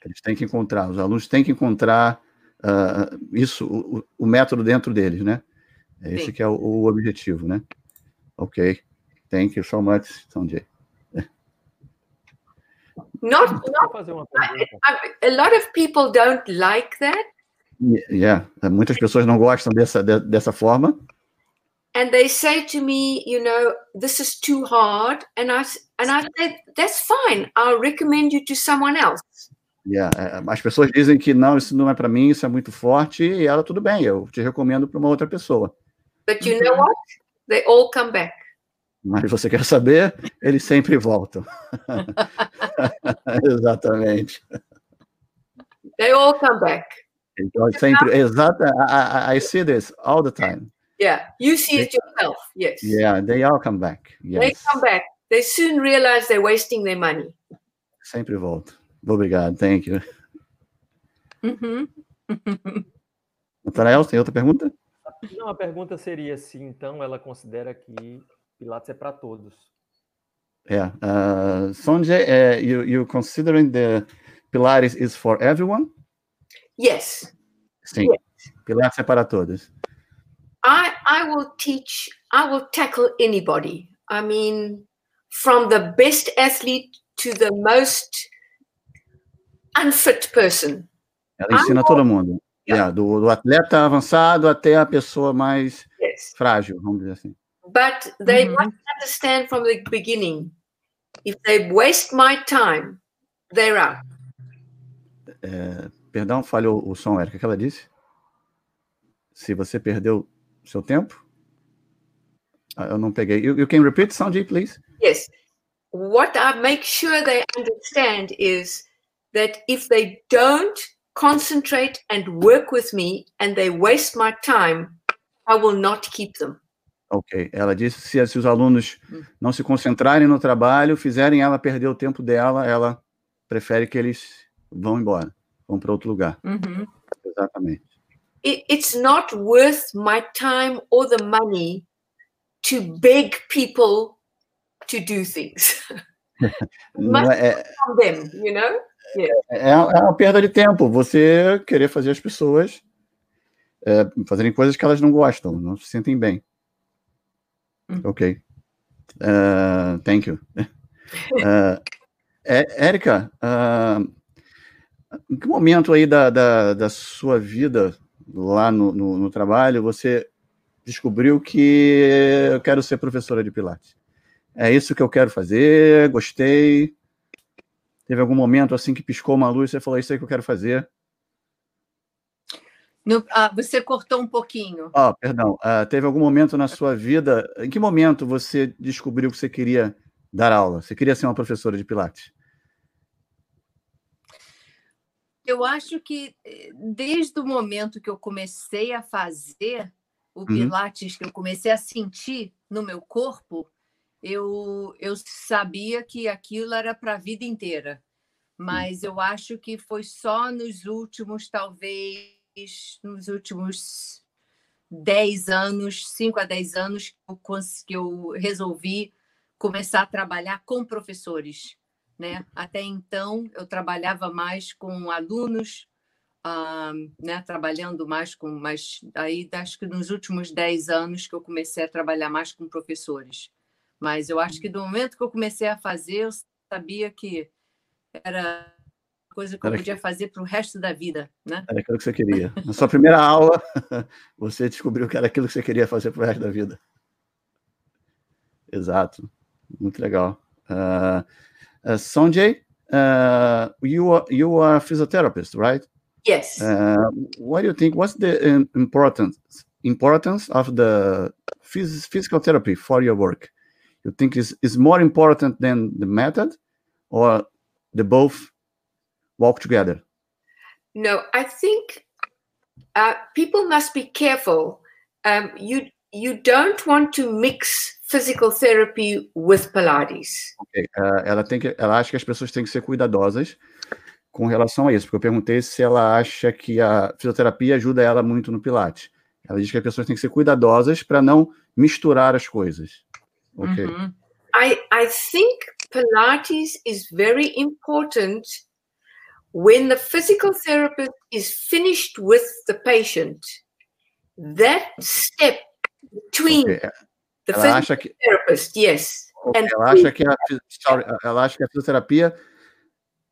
Eles têm que encontrar, os alunos têm que encontrar ah, isso, o, o- o método dentro deles, né? É Esse Sim. que é o, o objetivo, né? Ok. Thank you so much, Sanjay. Not, not a lot of people don't like that, Yeah, muitas pessoas não gostam dessa, de- dessa forma, and they say to me, you know, this is too hard, and I s- and I said that's fine. I'll recommend you to someone else. Yeah, é, as pessoas dizem que não, isso não é para mim, isso é muito forte, e ela, tudo bem, eu te recomendo para uma outra pessoa. But you know what? They all come back. Mas você quer saber? Eles sempre voltam. Exatamente. They all come back. Então, sempre, exata, I, I- I see this all the time. Yeah, you see it yourself. Yes, Yeah, they all come back. they Yes, come back. They soon realize they're wasting their money. sempre voltam. Obrigado, thank you. Uhum. Natanael, tem outra pergunta? Não, a pergunta seria se então ela considera que Pilates é para todos. Yeah. Uh, Sonjay, uh, you, you considering the Pilates is for everyone? Yes, Sim. Pilates é para todos. I I will teach. I will tackle anybody. I mean, from the best athlete to the most unfit person. Ela ensina todo mundo. Yeah, do, do atleta avançado até a pessoa mais Yes, frágil, vamos dizer assim. But they Mhm. must understand from the beginning. If they waste my time, they're out. Perdão, falhou o som, Érica, que ela disse? Se você perdeu seu tempo? Ah, Eu não peguei. You, you can repeat, Sanji, please? Yes. What I make sure they understand is that if they don't concentrate and work with me and they waste my time, I will not keep them. Ok. Ela disse se, se os alunos não se concentrarem no trabalho, fizerem ela perder o tempo dela, ela prefere que eles vão embora, vão para outro lugar. Uhum. Exatamente. It, it's not worth my time or the money to beg people to do things Não é, é, from them, you know? é uma perda de tempo você querer fazer as pessoas é, fazerem coisas que elas não gostam, não se sentem bem. Ok. Uh, thank you. Uh, Érica, uh, em que momento aí da, da, da sua vida lá no, no, no trabalho você descobriu que eu quero ser professora de Pilates? É isso que eu quero fazer, gostei. Teve algum momento assim que piscou uma luz e você falou, é isso aí que eu quero fazer? No- ah, você cortou um pouquinho. Ah, perdão. Ah, teve algum momento na sua vida, em que momento você descobriu que você queria dar aula? Você queria ser uma professora de Pilates? Eu acho que eh, desde o momento que eu comecei a fazer o Uhum. Pilates, que eu comecei a sentir no meu corpo, eu, eu sabia que aquilo era para a vida inteira. Mas eu acho que foi só nos últimos, talvez, nos últimos 10 anos, 5 a 10 anos, que eu, resolvi começar a trabalhar com professores né? Até então eu trabalhava mais com alunos, ah, né? Trabalhando mais com, mas aí acho que nos últimos 10 anos que eu comecei a trabalhar mais com professores. Mas eu acho que do momento que eu comecei a fazer, eu sabia que era coisa que eu Era podia fazer para o resto da vida, né? Era aquilo que você queria. Na sua primeira aula, você descobriu que era aquilo que você queria fazer pro resto da vida. Exato. Muito legal. Uh, uh, Sanjay, uh, you are you are a physiotherapist, right? Yes. Uh, what do you think? What's the importance importance of the phys- physical therapy for your work? You think is is more important than the method, or the both walk together? No, I think uh, people must be careful. Um, you you don't want to mix physical therapy with Pilates. Ok, uh, ela tem que, ela acha que as pessoas têm que ser cuidadosas com relação a isso, porque eu perguntei se ela acha que a fisioterapia ajuda ela muito no Pilates. Ela diz que as pessoas têm que ser cuidadosas para não misturar as coisas. Ok. Uhum. I I think Pilates is very important when the physical therapist is finished with the patient. That step between Ok, the Ela physical que therapist, yes, Ok, and ela acha que a, sorry, ela acha que a fisioterapia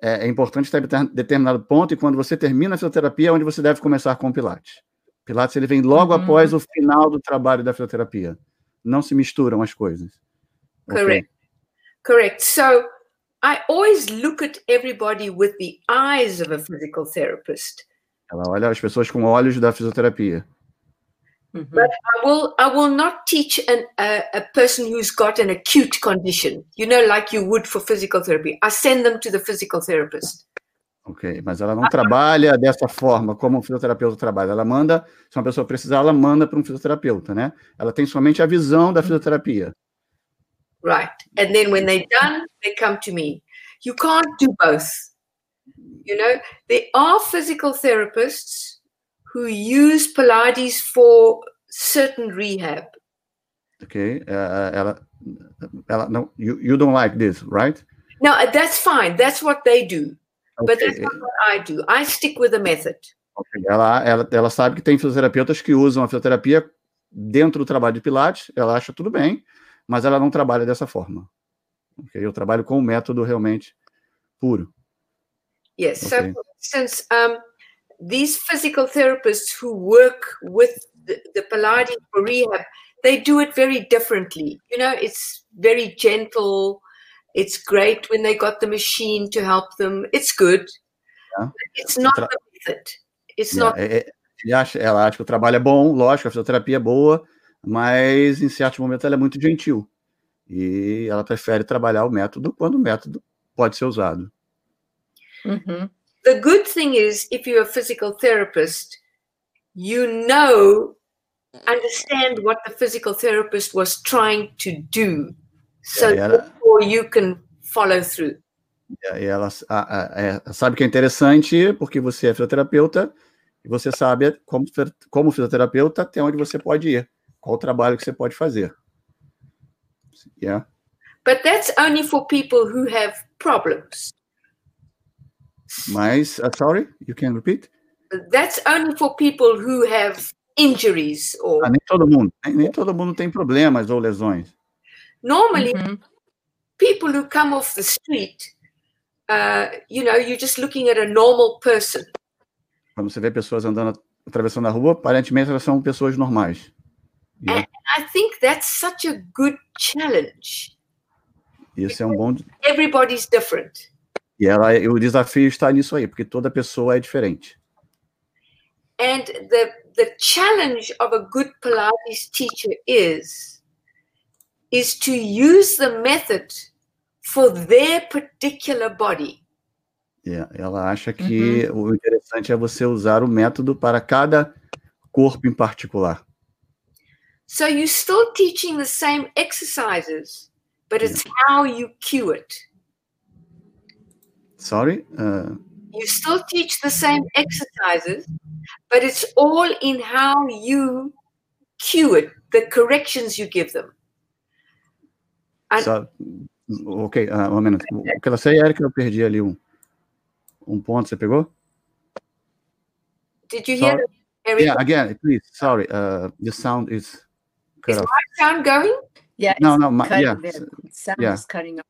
é, é importante estar em deter- determinado ponto e quando você termina a fisioterapia é onde você deve começar com o Pilates. Pilates ele vem logo Uhum. após o final do trabalho da fisioterapia. Não se misturam as coisas. Ok. Correct. Correct. So I always look at everybody with the eyes of a physical therapist. Ela olha as pessoas com olhos da fisioterapia. Uhum. I will I will not teach an, a, a person who's got an acute condition, you know, like you would for physical therapy. I send them to the physical therapist. Ok, mas ela não trabalha dessa forma como um fisioterapeuta trabalha. Ela manda, se uma pessoa precisar, ela manda para um fisioterapeuta, né? Ela tem somente a visão da fisioterapia. Right. And then when they're done, they come to me. You can't do both. You know, there are physical therapists who use Pilates for certain rehab. Ok? Eh, Ela, ela não, you, you don't like this, right? Uh, that's fine. That's what they do. But that's not what I do. I stick with the method. Ok, Ela, ela, ela sabe que tem fisioterapeutas que usam a fisioterapia dentro do trabalho de Pilates, ela acha tudo bem, mas ela não trabalha dessa forma. Ok, Eu trabalho com o método realmente puro. Yes. So, Okay. for instance, um, these physical therapists who work with the, the Pilates for rehab, they do it very differently. You know, it's very gentle. It's great when they got the machine to help them. It's good. Yeah. It's not the method. It's Yeah, not. é- é- ele acha- ela acha que o trabalho é bom, lógico, a fisioterapia é boa, mas em certos momentos ela é muito gentil. E ela prefere trabalhar o método quando o método pode ser usado. Uhum. The good thing is, if you're a physical therapist, you know, understand what the physical therapist was trying to do. So yeah. therefore you can follow through. E ela a- a- é, sabe que é interessante porque você é fisioterapeuta e você sabe como, como fisioterapeuta até onde você pode ir, qual o trabalho que você pode fazer. Yeah. But that's only for people who have problems. Mas, uh, sorry, you can repeat? That's only for people who have injuries or Ah, nem todo mundo, nem, nem todo mundo tem problemas ou lesões. normally Uhum. people who come off the street, uh, you know, you're just looking at a normal person. Quando você vê pessoas andando, atravessando a rua, aparentemente elas são pessoas normais. Yeah. I think that's such a good challenge. Isso é um bom. Everybody's different. E ela, o desafio está nisso aí, porque toda pessoa é diferente. And the the challenge of a good Pilates teacher is is to use the method for their particular body. Yeah, Ela acha que o interessante é você usar o método para cada corpo em particular. So you're still teaching the same exercises, but it's how you cue it. Sorry? Uh, You still teach the same exercises, but it's all in how you cue it, the corrections you give them. And- só- ok, uh, um minuto. O que ela sei, Erika, eu perdi ali um, um ponto. Você pegou? Did you hear Sorry. Yeah, again, please. Sorry, uh, the sound is cut Is off. Sound going? Yeah, No, no, my- yeah, there. Sound yeah. is cutting off.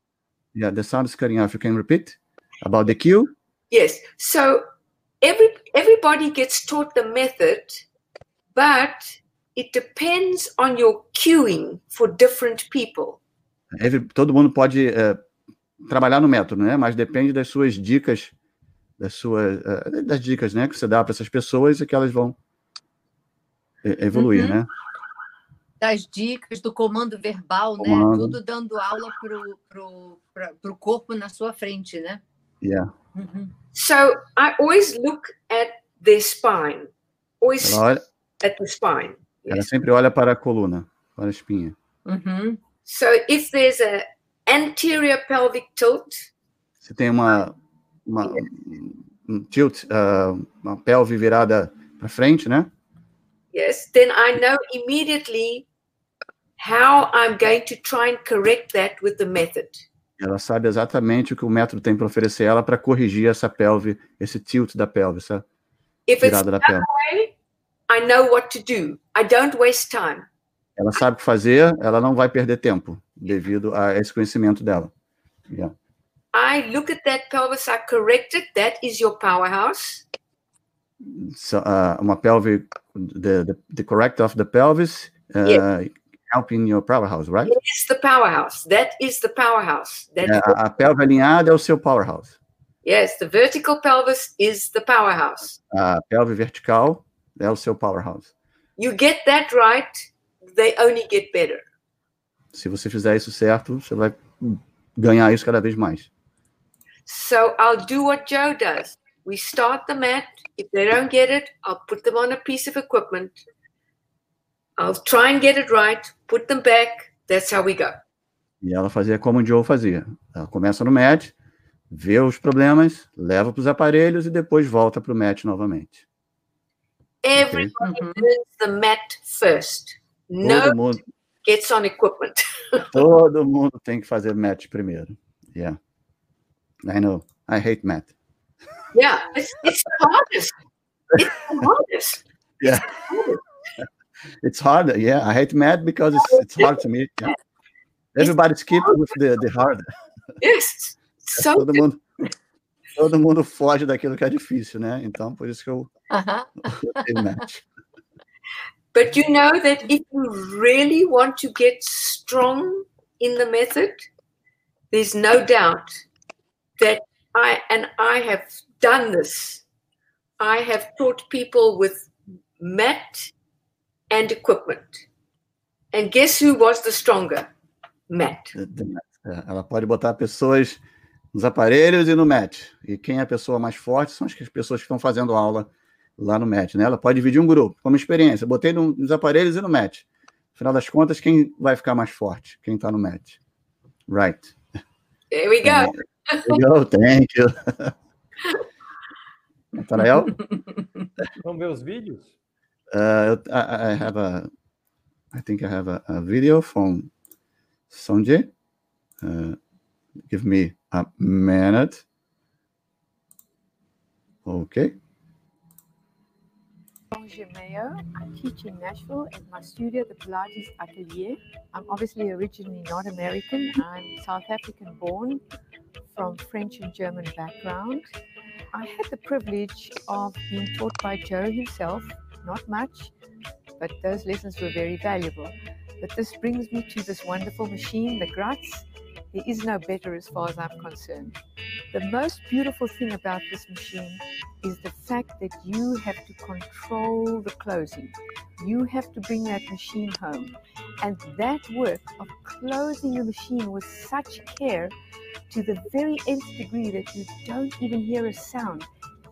Yeah, the sound is cutting off. You can repeat about the cue? Yes. So every everybody gets taught the method, but it depends on your cueing for different people. Every- todo mundo pode é, trabalhar no método, né? Mas depende das suas dicas, das suas é, das dicas, né, que você dá para essas pessoas e que elas vão e- evoluir, Uhum. né? Das dicas, do comando verbal, Comando. né? Tudo dando aula pro, pro, pra, pro corpo na sua frente, né? Yeah. Uhum. So I always look at their spine, always olha, at the spine. ela Yes. sempre olha para a coluna, para a espinha. Uhum. So if there's a anterior pelvic tilt, Se tem uma uma um tilt, ah, uma pelve virada para frente, né? yes, then I know immediately how I'm going to try and correct that with the method. Ela sabe exatamente o que o método tem para oferecer ela para corrigir essa pelve, esse tilt da pelve, essa If it's virada da pelve. way, I know what to do. I don't waste time. Ela sabe o que fazer, ela não vai perder tempo devido a esse conhecimento dela. Yeah. I look at that pelvis, I correct it. That is your powerhouse. So, uh, uma pelve, the, the, the correct of the pelvis, uh, helping your powerhouse, right? It's the powerhouse. That is the powerhouse. That a, a pelve alinhada é o seu powerhouse. yes, the vertical pelvis is the powerhouse. A pelve vertical é o seu powerhouse. You get that right, they only get better. Se você fizer isso certo, você vai ganhar isso cada vez mais. So I'll do what Joe does. We start the mat. If they don't get it, I'll put them on a piece of equipment. I'll try and get it right, put them back. That's how we go. E ela fazia como o Joe fazia. Ela começa no match, vê os problemas, leva para os aparelhos e depois volta para o match novamente. Everybody learns the mat first. No Todo mundo, gets on equipment. todo mundo tem que fazer match primeiro. Yeah. I know. I hate match. Yeah, it's, it's the hardest. It's the hardest. Yeah. It's hard. Yeah, I hate math because it's, oh, it's hard to me. Yeah. Everybody skip with the, the hard. Yes. So Todo mundo, todo mundo foge daquilo que é difícil, né? Então, por isso que eu Aham. odeio match. But you know that if you really want to get strong in the method, there's no doubt that I, and I have done this, I have taught people with mat and equipment. And guess who was the stronger? Mat. The- the mat. É, ela pode botar pessoas nos aparelhos e no match. E quem é a pessoa mais forte são as pessoas que estão fazendo aula lá no match, né? Ela pode dividir um grupo, como experiência. Botei no- nos aparelhos e no match. Afinal das contas, quem vai ficar mais forte? Quem está no match. Right. There we go. There you go. Thank you. Natanael? Vamos ver os vídeos? Uh, I, I have a, I think I have a, a video from Sonjay. Uh, give me a minute. Okay. Bonjour Mayo. I teach in Nashville at my studio, the Pilates Atelier. I'm obviously originally not American. I'm South African born from French and German background. I had the privilege of being taught by Joe himself, not much, but those lessons were very valuable. But this brings me to this wonderful machine, the Gratz. There is no better as far as I'm concerned. The most beautiful thing about this machine is the fact that you have to control the closing. You have to bring that machine home. And that work of closing the machine with such care to the very nth degree that you don't even hear a sound.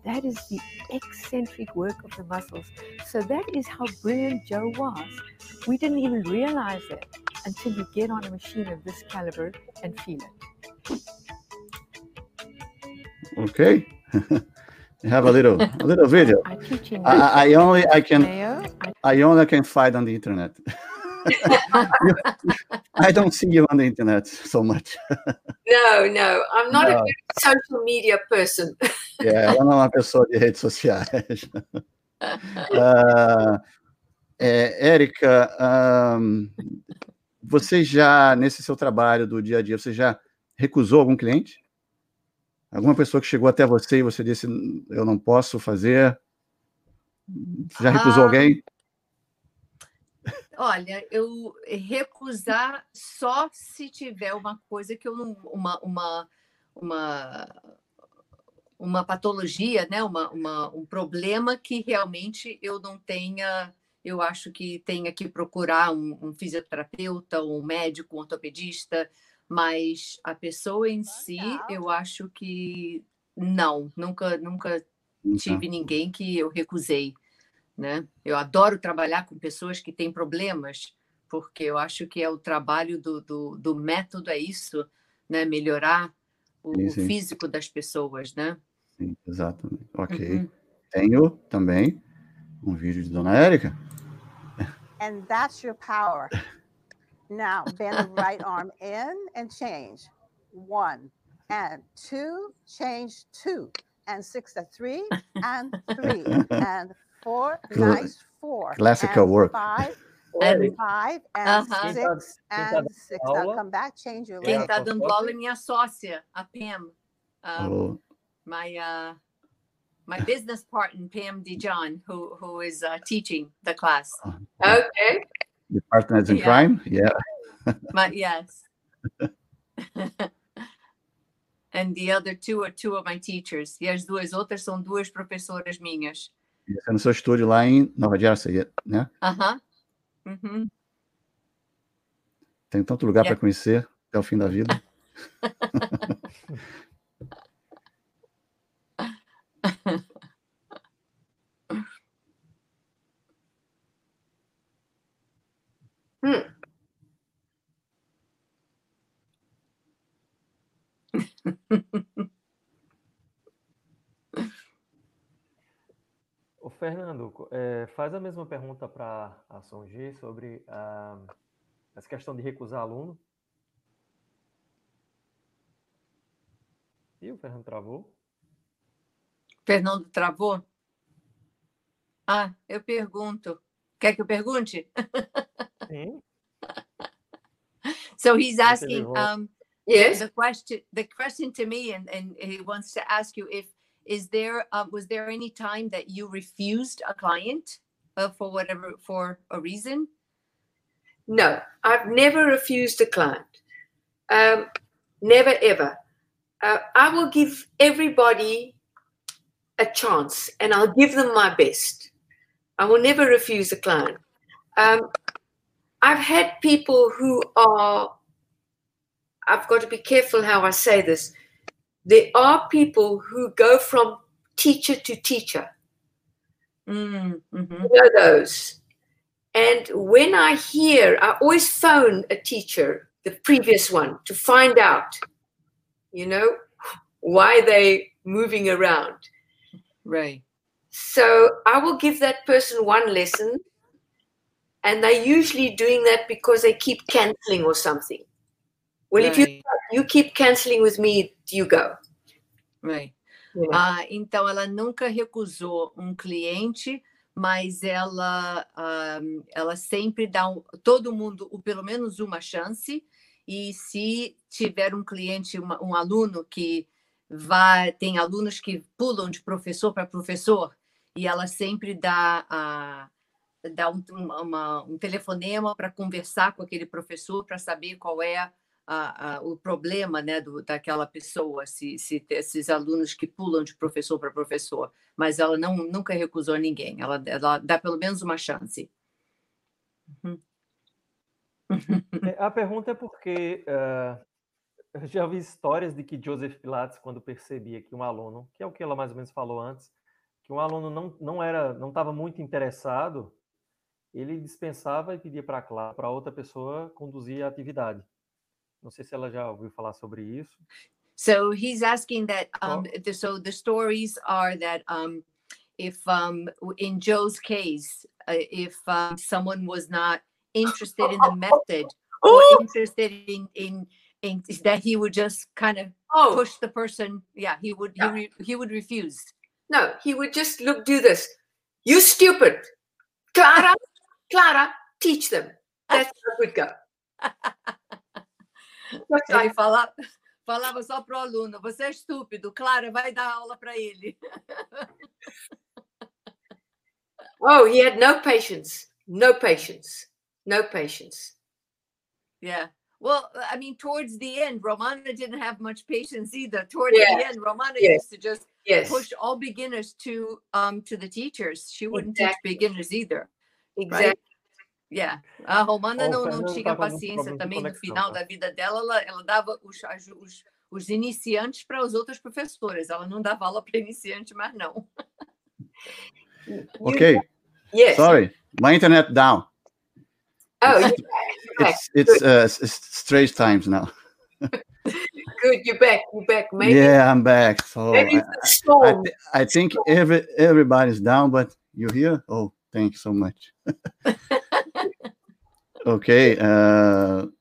That is the eccentric work of the muscles. So that is how brilliant Joe was. We didn't even realize it until you get on a machine of this caliber and feel it. Okay. you have a little, a little video. I I, only, I can, I I only can find on the internet. I don't see you on the internet so much. No, no, I'm not a No. very social media person. É, ela não é uma pessoa de redes sociais. É, Érica, ahn, você já, nesse seu trabalho do dia a dia, você já recusou algum cliente? Alguma pessoa que chegou até você e você disse, eu não posso fazer? Já recusou Ah. alguém? Olha, eu recusar só se tiver uma coisa que eu não. Uma, uma, uma, uma patologia, né? uma, uma, um problema que realmente eu não tenha. Eu acho que tenha que procurar um, um fisioterapeuta, um médico, um ortopedista, mas a pessoa em si, eu acho que não, nunca, nunca Então, tive ninguém que eu recusei, né? Eu adoro trabalhar com pessoas que têm problemas, porque eu acho que é o trabalho do, do, do método é isso, né? Melhorar o, Sim, o sim. físico das pessoas, né? Sim, exatamente. Ok. Uhum. Tenho também um vídeo de Dona Érica. And that's your power. Now, bend the right arm in and change. One and two, change two. And six to three, and three, and four, Cla- nice four. classical work. Five, and five, and Uh-huh. six, and six. Now aula? come back, change your Quem leg. está dando fofoca? aula é minha sócia, a Pam. Um, O- my uh, my business partner, Pam Dijon, who who is uh, teaching the class. Okay. The Partners in Yeah. Crime? Yeah. My yes. and the other two are two of my teachers. E as duas outras são duas professoras minhas. Isso é no seu estúdio lá em Nova Jersey, né? Aham. Uhum. Tem tanto lugar Yeah. para conhecer até o fim da vida. Ô, Fernando, eh, faz a mesma pergunta para a Songi sobre ah, essa questão de recusar aluno. Ih, o Fernando travou. Fernando travou? Ah, eu pergunto. Quer que eu pergunte? Sim. So he's asking um, Yes. the question the question to me and, and he wants to ask you if is there uh, was there any time that you refused a client uh, for whatever for a reason No, I've never refused a client. Um, never, ever. Uh, I will give everybody a chance and I'll give them my best. I will never refuse a client. Um, I've had people who are, I've got to be careful how I say this. There are people who go from teacher to teacher. Mm, mhm. You know those. And when I hear, I always phone a teacher, the previous one, to find out, you know, why they moving around. right So I will give that person one lesson, and they're usually doing that because they keep canceling or something. Well, if you right, you keep canceling with me, you go. right. know. Ah, então ela nunca recusou um cliente, mas ela, ah, ela sempre dá um, todo mundo o pelo menos uma chance. E se tiver um cliente, uma- um aluno que vai, tem alunos que pulam de professor para professor, e ela sempre dá, a, dá um, uma- um telefonema para conversar com aquele professor para saber qual é a- a- o problema né, do, daquela pessoa, se, se esses alunos que pulam de professor para professor, mas ela não, nunca recusou ninguém, ela, ela dá pelo menos uma chance. Uhum. É, A pergunta é porque ah, eu já vi histórias de que Joseph Pilates, quando percebia que um aluno, que é o que ela mais ou menos falou antes, que um aluno não, não era, não estava muito interessado, ele dispensava e pedia para para outra pessoa conduzir a atividade. Não sei se ela já ouviu falar sobre isso. So he's asking that. Oh. Um, the, so the stories are that um, if um, in Joe's case, uh, if um, someone was not interested in the method or interested in in in that he would just kind of oh push the person. Yeah, he would. He, re, he would refuse. no, he would just look, do this. You stupid. Clara, Clara, teach them. That's how it would go. Fala, falava só para o aluno: você é estúpido, Clara, vai dar aula para ele. Oh, he had no patience. No patience. No patience. Yeah. Well, I mean, towards the end, Romana didn't have much patience either. Towards Yeah. the end, Romana Yes. used to just Yes. push all beginners to um to the teachers. She wouldn't Exactly. teach beginners either. Exactly. Yeah. A Romana não, não tinha paciência também no final tá? da vida dela, ela, ela dava os, as- os, os iniciantes para os outros professores. Ela não dava aula para iniciante, mas não. Okay, Yes. sorry, my internet down. Oh, you're back. You're back. It's it's uh, s- s- strange times now. Good. You're back. You're back. Maybe, yeah, I'm back. So maybe I, it's the I, thi- I think every everybody's down, but you here? Oh, thank you so much. Ok. Uh,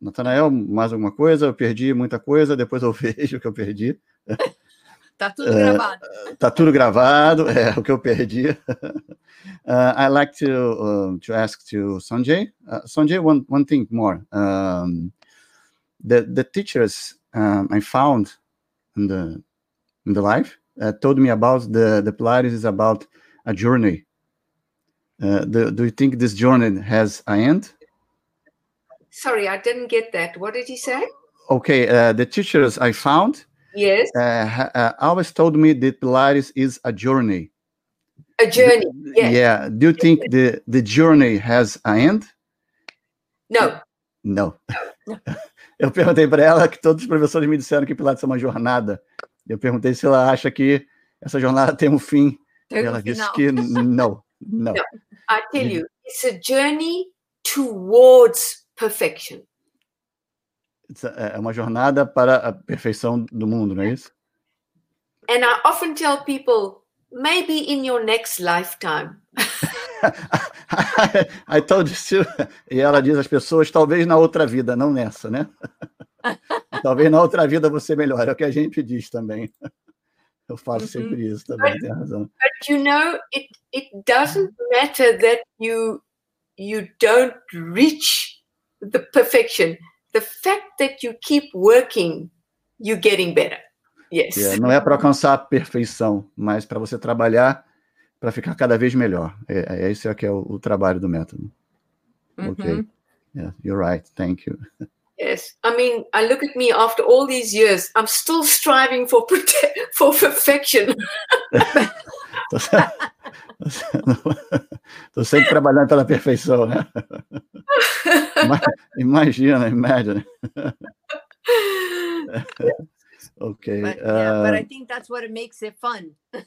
Natanael, mais alguma coisa? Eu perdi muita coisa, depois eu vejo o que eu perdi. Tá tudo É, gravado. Tá tudo gravado, é o que eu perdi. uh, I like to uh, to ask to Sanjay. Uh, Sanjay, one one thing more. Um, the the teachers um, I found in the in the life uh, told me about the the Pilates is about a journey. Uh, do, do you think this journey has an end? Sorry, I didn't get that. What did he say? Okay, uh, the teachers I found Yes. uh, uh, always told me that Pilates is a journey. A journey. Yeah. Yeah. Do you think the the journey has an end? No. Não. Eu perguntei para ela que todos os professores me disseram que Pilates é uma jornada. Eu perguntei se ela acha que essa jornada tem um fim. Tem um ela disse final. que não, não. I tell you, it's a journey towards perfection. É uma jornada para a perfeição do mundo, não é isso? And I often tell people, maybe in your next lifetime. I told you. E ela diz às pessoas, talvez na outra vida, não nessa, né? talvez na outra vida você melhore, é o que a gente diz também. Eu faço sempre isso também, tem razão. But you know, it it doesn't matter that you you don't reach the perfection. The fact that you keep working, you're getting better. Yes. É, não é para alcançar a perfeição, mas para você trabalhar para ficar cada vez melhor. É, é esse é que é o, o trabalho do método. Ok. Uhum. Yeah, you're right. Thank you. Yes. I mean, I look at me after all these years, I'm still striving for prote- for perfection. Tô sempre trabalhando pela perfeição, né? Ima- Imagina, imagine. Ok. But, yeah, but ah, I think that's what it makes it fun.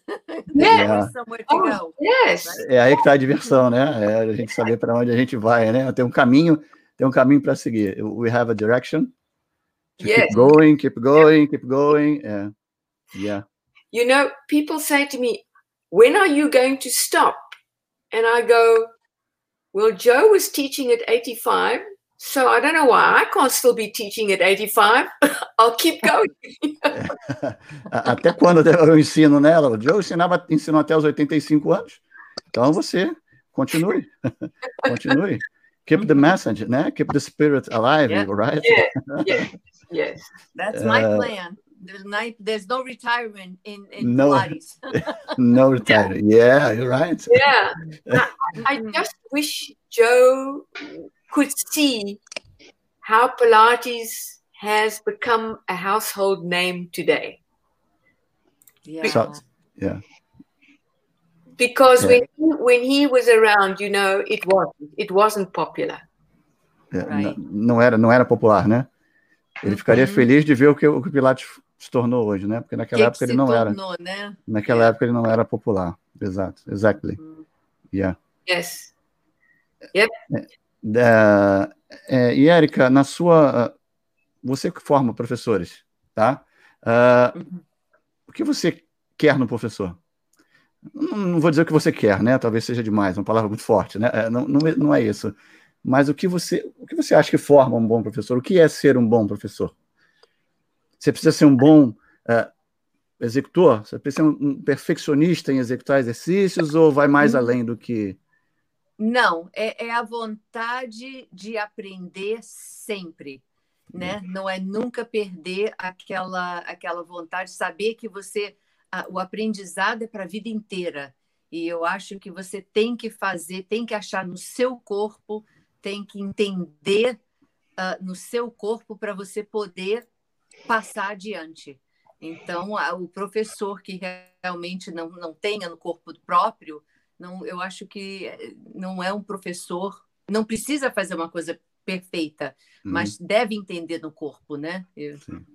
Yeah. Somewhere to Oh, go. yes. é aí que está a diversão, né? É a gente saber para onde a gente vai, né? Tem um caminho, tem um caminho para seguir. We have a direction. Yes. Keep going, keep going, keep going. É. Yeah. You know, people say to me, when are you going to stop? And I go, well, Joe was teaching at 85. So I don't know why I can't still be teaching at 85. I'll keep going. Até quando eu ensino nela? O Joe ensinava, ensinou até os 85 anos. Então você continue. continue. Keep the message, né? Keep the spirit alive, Yeah. right? yes. Yes. That's my Uh, plan. There's no, there's no retirement in, in No. Pilates. No retire. Yeah, you're right. Yeah. I, I Mhm. just wish Joe could see how Pilates has become a household name today. Yeah. So- yeah. Because Yeah. when he, when he was around, you know, it wasn't it wasn't popular. É, Right. Não era, não era popular, né? Ele ficaria Uhum. feliz de ver o que o que o Pilates se tornou hoje, né? Porque que naquela que época ele se não era. tornou, né? Naquela É. época ele não era popular. Exato. Exactly. Hum. Yeah. Yes. Da- é, e Érica, na sua, ah, você que forma professores, tá? Uhum. o que você quer no professor? Não, vou dizer o que você quer, né? Talvez seja demais, uma palavra muito forte, né? É, não, não, é, não é isso. Mas o que você, o que você acha que forma um bom professor? O que é ser um bom professor? Você precisa ser um bom ah, executor? Você precisa ser um, perfeccionista em executar exercícios ou vai mais Uhum. além do que Não, é, é a vontade de aprender sempre. né? Não é nunca perder aquela aquela vontade, saber que você o aprendizado é para a vida inteira. E eu acho que você tem que fazer, tem que achar no seu corpo, tem que entender uh, no seu corpo para você poder passar adiante. Então, o professor que realmente não, não tenha no corpo próprio, não, eu acho que eh, não é um professor, não precisa fazer uma coisa perfeita, uhum. mas deve entender no corpo, né? Eu... Sim.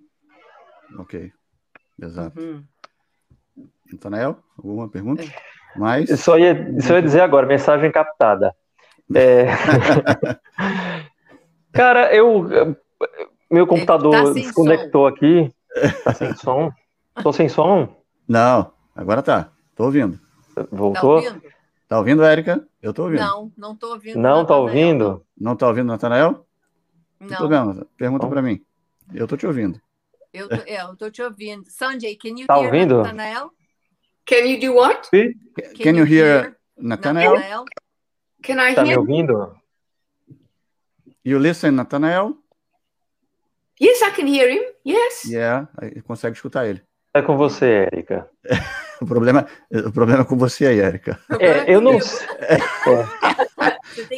Ok, exato. Uhum. Natanael, alguma pergunta? É. Mais? Eu só ia, só ia dizer agora, mensagem captada. É... Cara, eu. Meu computador tá desconectou som. aqui. Tá sem som? Tô sem som? Não, agora tá. Tô ouvindo. Voltou? Tá ouvindo, tá ouvindo Érica? Eu tô ouvindo. Não, não tô ouvindo. Não tá ouvindo? Não tá ouvindo, Natanael? Não. Tô vendo. Pergunta para mim. Eu tô te ouvindo. Eu tô, é, eu tô te ouvindo. Sanjay, can you tá hear ouvindo? Nathanael? Can you do what? Can, can you hear Nathanael? Can I tá hear? me ouvindo? You listen, Nathanael? Yes, I can hear him. Yes. Yeah, consegue escutar ele. É com você, Érica. o, problema, o problema é com você aí, Érica. É, eu não sei. É.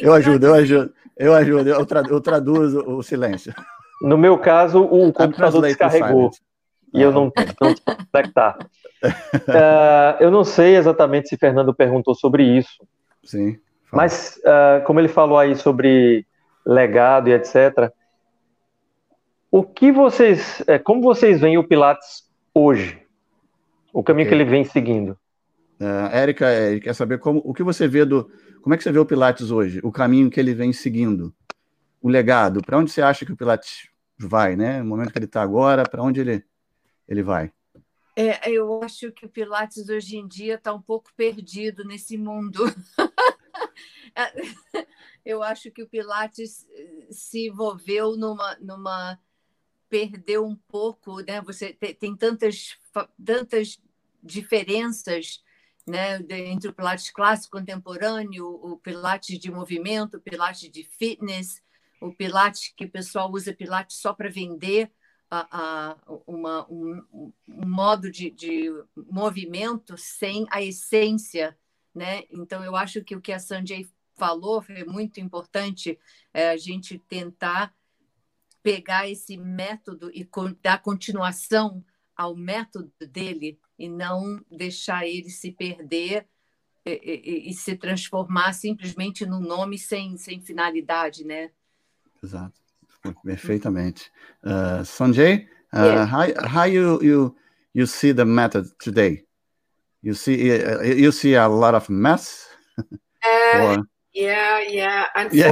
Eu ajudo, eu ajudo. Eu ajudo, eu, tradu eu traduzo o silêncio. No meu caso, o computador descarregou. E eu não, não conectar. Uh, eu não sei exatamente se Fernando perguntou sobre isso. Sim. Fala. Mas, uh, como ele falou aí sobre legado e etc., o que vocês, é, como vocês veem o Pilates hoje? O caminho okay. que ele vem seguindo? Uh, Érica, quer saber como, o que você vê do, como é que você vê o Pilates hoje? O caminho que ele vem seguindo, o legado, para onde você acha que o Pilates vai, né? No momento que ele está agora, para onde ele ele vai? É, eu acho que o Pilates hoje em dia está um pouco perdido nesse mundo. eu acho que o Pilates se envolveu numa, numa perdeu um pouco, né? Você tem, tem tantas tantas diferenças, né, entre o Pilates clássico contemporâneo, o Pilates de movimento, o Pilates de fitness, o Pilates que o pessoal usa Pilates só para vender a, a, uma, um, um, modo de, de, movimento sem a essência, né? Então eu acho que o que a Sanjay falou foi muito importante é, a gente tentar pegar esse método e dar continuação ao método dele e não deixar ele se perder e, e, e se transformar simplesmente num nome sem, sem finalidade, né? Exato. Perfeitamente. Uh, Sanjay, uh, yeah. how, how you, you, you see the method today? You see uh, you see a lot of mess? Uh, or... Yeah, yeah. Yeah.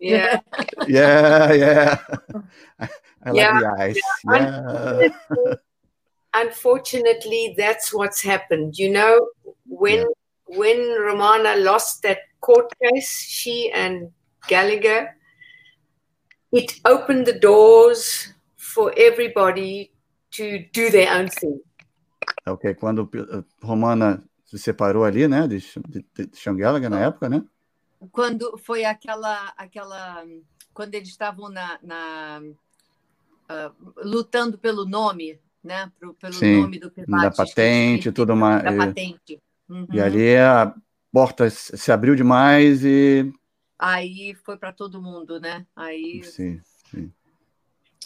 yeah. yeah, yeah. I, I yeah. like the eyes. Yeah. Unfortunately, unfortunately, that's what's happened. You know, when yeah. when Romana lost that court case, she and Gallagher, it opened the doors for everybody to do their own thing. Ok, quando uh, Romana se separou ali, né, de, de, de Sean Gallagher na época, né? Quando foi aquela, aquela, quando eles estavam na, na uh, lutando pelo nome, né, Pro, pelo Sim, nome do Pilates, da patente, tudo mais. Da patente. Uhum. E ali a porta se abriu demais e aí foi para todo mundo, né? Aí. Sim, sim.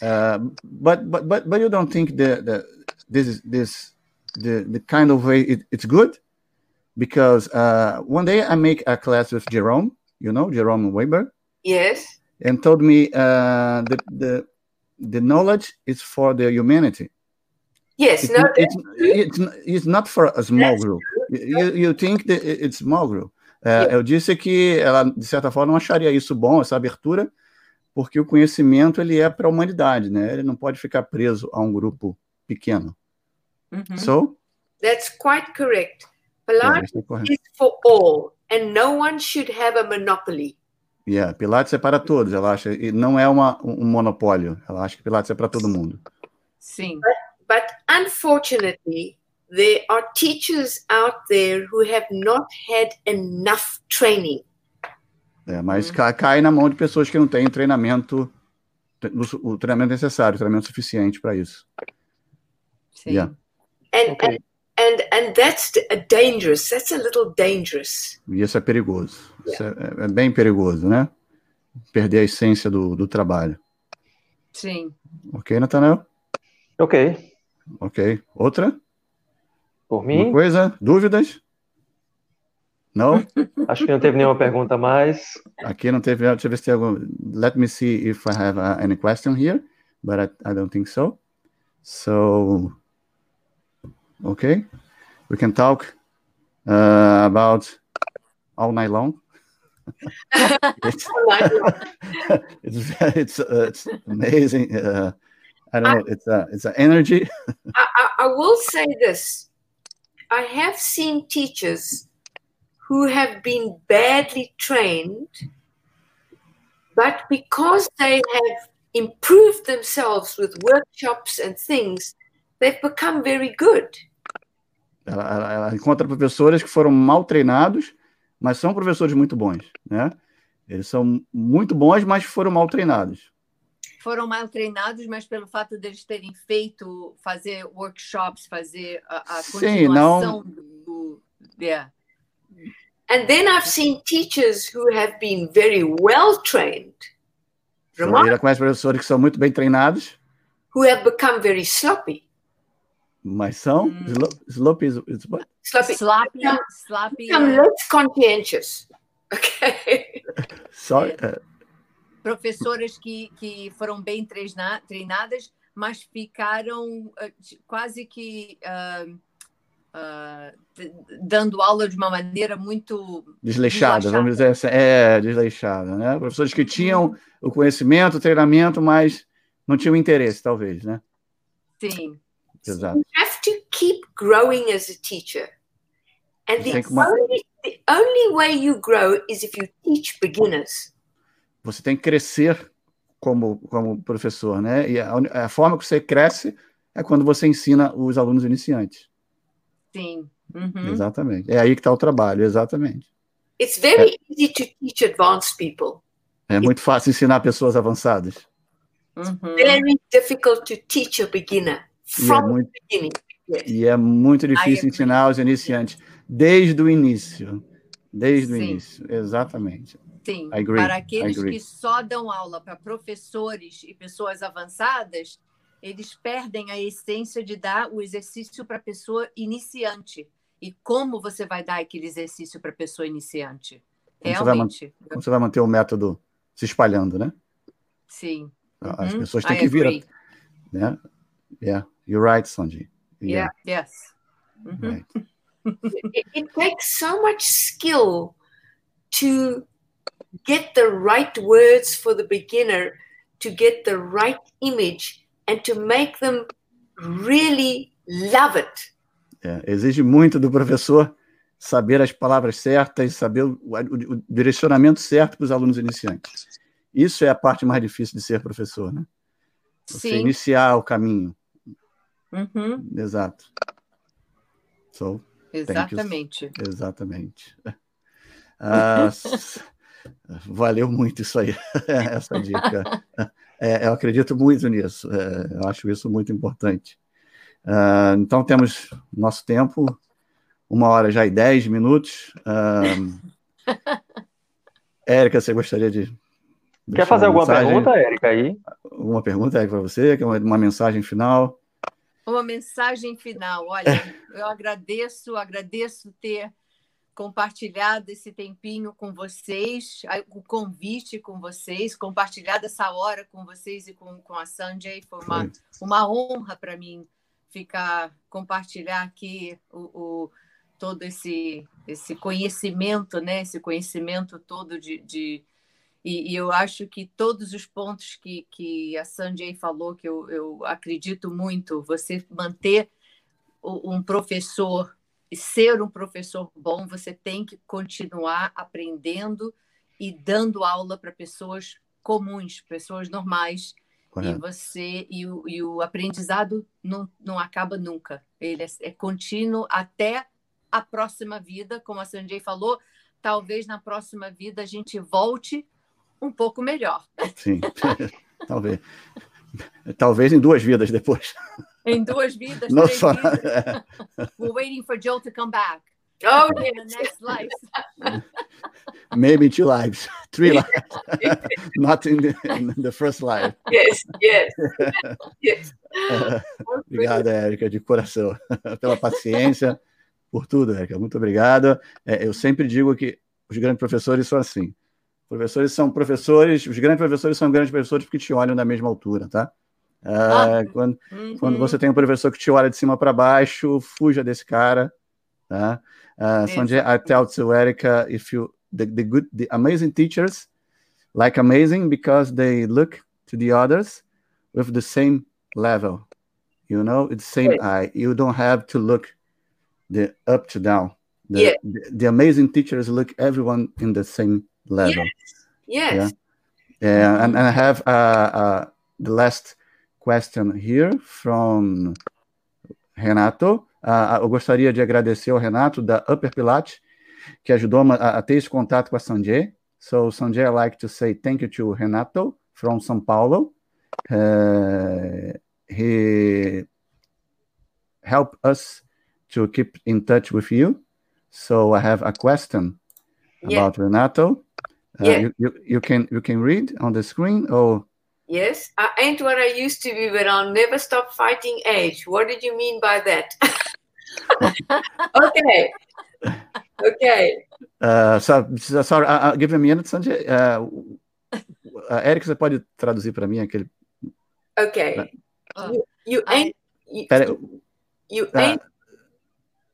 Uh, but but but but you don't think that, that this is this the the kind of way it, it's good because uh, one day I make a class with Jerome, you know Jerome Weber. Yes. And told me uh, the the the knowledge is for the humanity. Yes, it's, no, it's, it's, it's, not for a small group. You, you think that it's small group. É, eu disse que ela, de certa forma, não acharia isso bom, essa abertura, porque o conhecimento ele é para a humanidade, né? Ele não pode ficar preso a um grupo pequeno. Uhum. So? That's quite correct. Pilates é, é is for all, and no one should have a monopoly. Yeah, Pilates é para todos, ela acha, e não é uma, um monopólio. Ela acha que Pilates é para todo mundo. Sim. But, but unfortunately, there are teachers out there who have not had enough training. É, mas cai na mão de pessoas que não têm treinamento o, treinamento necessário, o treinamento suficiente para isso. Sim. Yeah. And, Okay. and, and, and that's dangerous, that's a little dangerous. E isso é perigoso. Isso é, é bem perigoso, né? Perder a essência do, do trabalho. Sim. Ok, Natanael? Ok. Ok. Outra? Por Uma mim, coisa? Dúvidas? Não? acho que não teve nenhuma pergunta mais. Aqui não teve. Deixa eu ver se tem algum. Let me see if I have uh, any question here, but I, I don't think so. So, okay, we can talk uh, about all night long. it's, it's it's uh, it's amazing. Uh, I don't know. It's a it's an energy. I, I, I will say this I have seen teachers who have been badly trained, but because they have improved themselves with workshops and things, they've become very good. Ela, ela, encontra professores que foram mal treinados, mas são professores muito bons, né? Eles são muito bons, mas foram mal treinados. Foram mal treinados, mas pelo fato deles terem feito, fazer workshops, fazer a, a Sim, continuação do. Yeah. And then I've seen teachers who have been very well trained, Ele conhece professores que são muito bem treinados, who have become very sloppy. mas são slo- sloppy. is- is what? Sloppy. Sloppy, Become- sloppy Become less conscientious. Okay. Só, é, professoras que, que foram bem treina- treinadas, mas ficaram de- quase que ah, d- dando aula de uma maneira muito desleixada, vamos dizer assim. É, desleixada, né? Professores que tinham o conhecimento, o treinamento, mas não tinham interesse, talvez, né? sim, Exato. You have to keep growing as a teacher. And the only, the only way you grow is if you teach beginners. Você tem que crescer como, como professor, né? E a, a forma que você cresce é quando você ensina os alunos iniciantes. sim. Uhum. Exatamente. É aí que está o trabalho, exatamente. It's very easy to teach advanced people, É muito fácil ensinar pessoas avançadas. Uhum. very difficult to teach a beginner E é from muito, the beginning. Yes. e é muito difícil ensinar os iniciantes desde o início. Desde o Sim. início, exatamente. Sim, agree, para aqueles agree. que só dão aula para professores e pessoas avançadas, eles perdem a essência de dar o exercício para a pessoa iniciante. E como você vai dar aquele exercício para a pessoa iniciante? Como você vai Realmente, Como você vai manter o método se espalhando, né? sim. As Uhum, pessoas têm I que vir, agree. né? Yeah, you're right, Sanji. Yeah, yes. Uhum. right. It, it takes so much skill to get the right words for the beginner, to get the right image, and to make them really love it. É, exige muito do professor saber as palavras certas, saber o, o- o direcionamento certo para os alunos iniciantes. Isso é a parte mais difícil de ser professor, né? Você Sim. iniciar o caminho. Uhum, Exato. So, exatamente. exatamente. S- valeu muito isso aí, essa dica. É, eu acredito muito nisso, é, eu acho isso muito importante. Ah, então, temos nosso tempo, uma hora já e dez minutos. Ah, Érica, você gostaria de. Quer fazer uma alguma mensagem? pergunta, Érica, aí? Alguma pergunta aí para você? Quer uma, uma mensagem final? Uma mensagem final. Olha, eu agradeço, agradeço ter compartilhado esse tempinho com vocês, o convite com vocês, compartilhado essa hora com vocês e com, com a Sanjay. Foi uma, uma honra para mim ficar, compartilhar aqui o, o- todo esse, esse conhecimento, né? Esse conhecimento todo de, de e, e eu acho que todos os pontos que, que a Sanjay falou, que eu, eu acredito muito, você manter um professor e ser um professor bom, você tem que continuar aprendendo e dando aula para pessoas comuns, pessoas normais. E Correto. você e o, e o aprendizado não, não acaba nunca. Ele é, é contínuo até a próxima vida, como a Sanjay falou. Talvez na próxima vida a gente volte um pouco melhor. Sim. Talvez. Talvez em duas vidas depois. Em duas vidas, três só. vidas. We're waiting for Joe to come back Oh, in the next life. Maybe two lives, three lives, not in the, in the first life. yes, yes, yes. Obrigado, Érica, de coração, pela paciência, por tudo, Érica. Muito obrigado. É, eu sempre digo que os grandes professores são assim. Professores são professores, os grandes professores são grandes professores porque te olham da mesma altura, tá? Ah, quando, quando Uhum. você tem um professor que te olha de cima para baixo, fuja desse cara, tá? Uh, Sanjay, I tell to Erica if you the, the good the amazing teachers like amazing because they look to the others with the same level. You know, it's same Yes. eye. You don't have to look the up to down. The, Yeah. the, the amazing teachers look everyone in the same level. Yes. Yeah, and, and I have uh, uh, the last question here from Renato. Uh, eu gostaria de agradecer ao Renato da Upper Pilates, que ajudou a, a ter esse contato com a Sanjay. So, Sanjay, I like to say thank you to Renato from São Paulo. Uh, he helped us to keep in touch with you. So, I have a question Yeah. about Renato. Uh, Yeah. you, you, you can you can read on the screen or Yes. I ain't what I used to be, but I'll never stop fighting age. What did you mean by that? okay. Okay. uh, so, so- sorry, uh, give me a minute, Sanjay. Uh, uh, Eric, você pode traduzir para mim aquele. Okay. Uh, You, you I- ain't. You, Pera, you uh, ain't.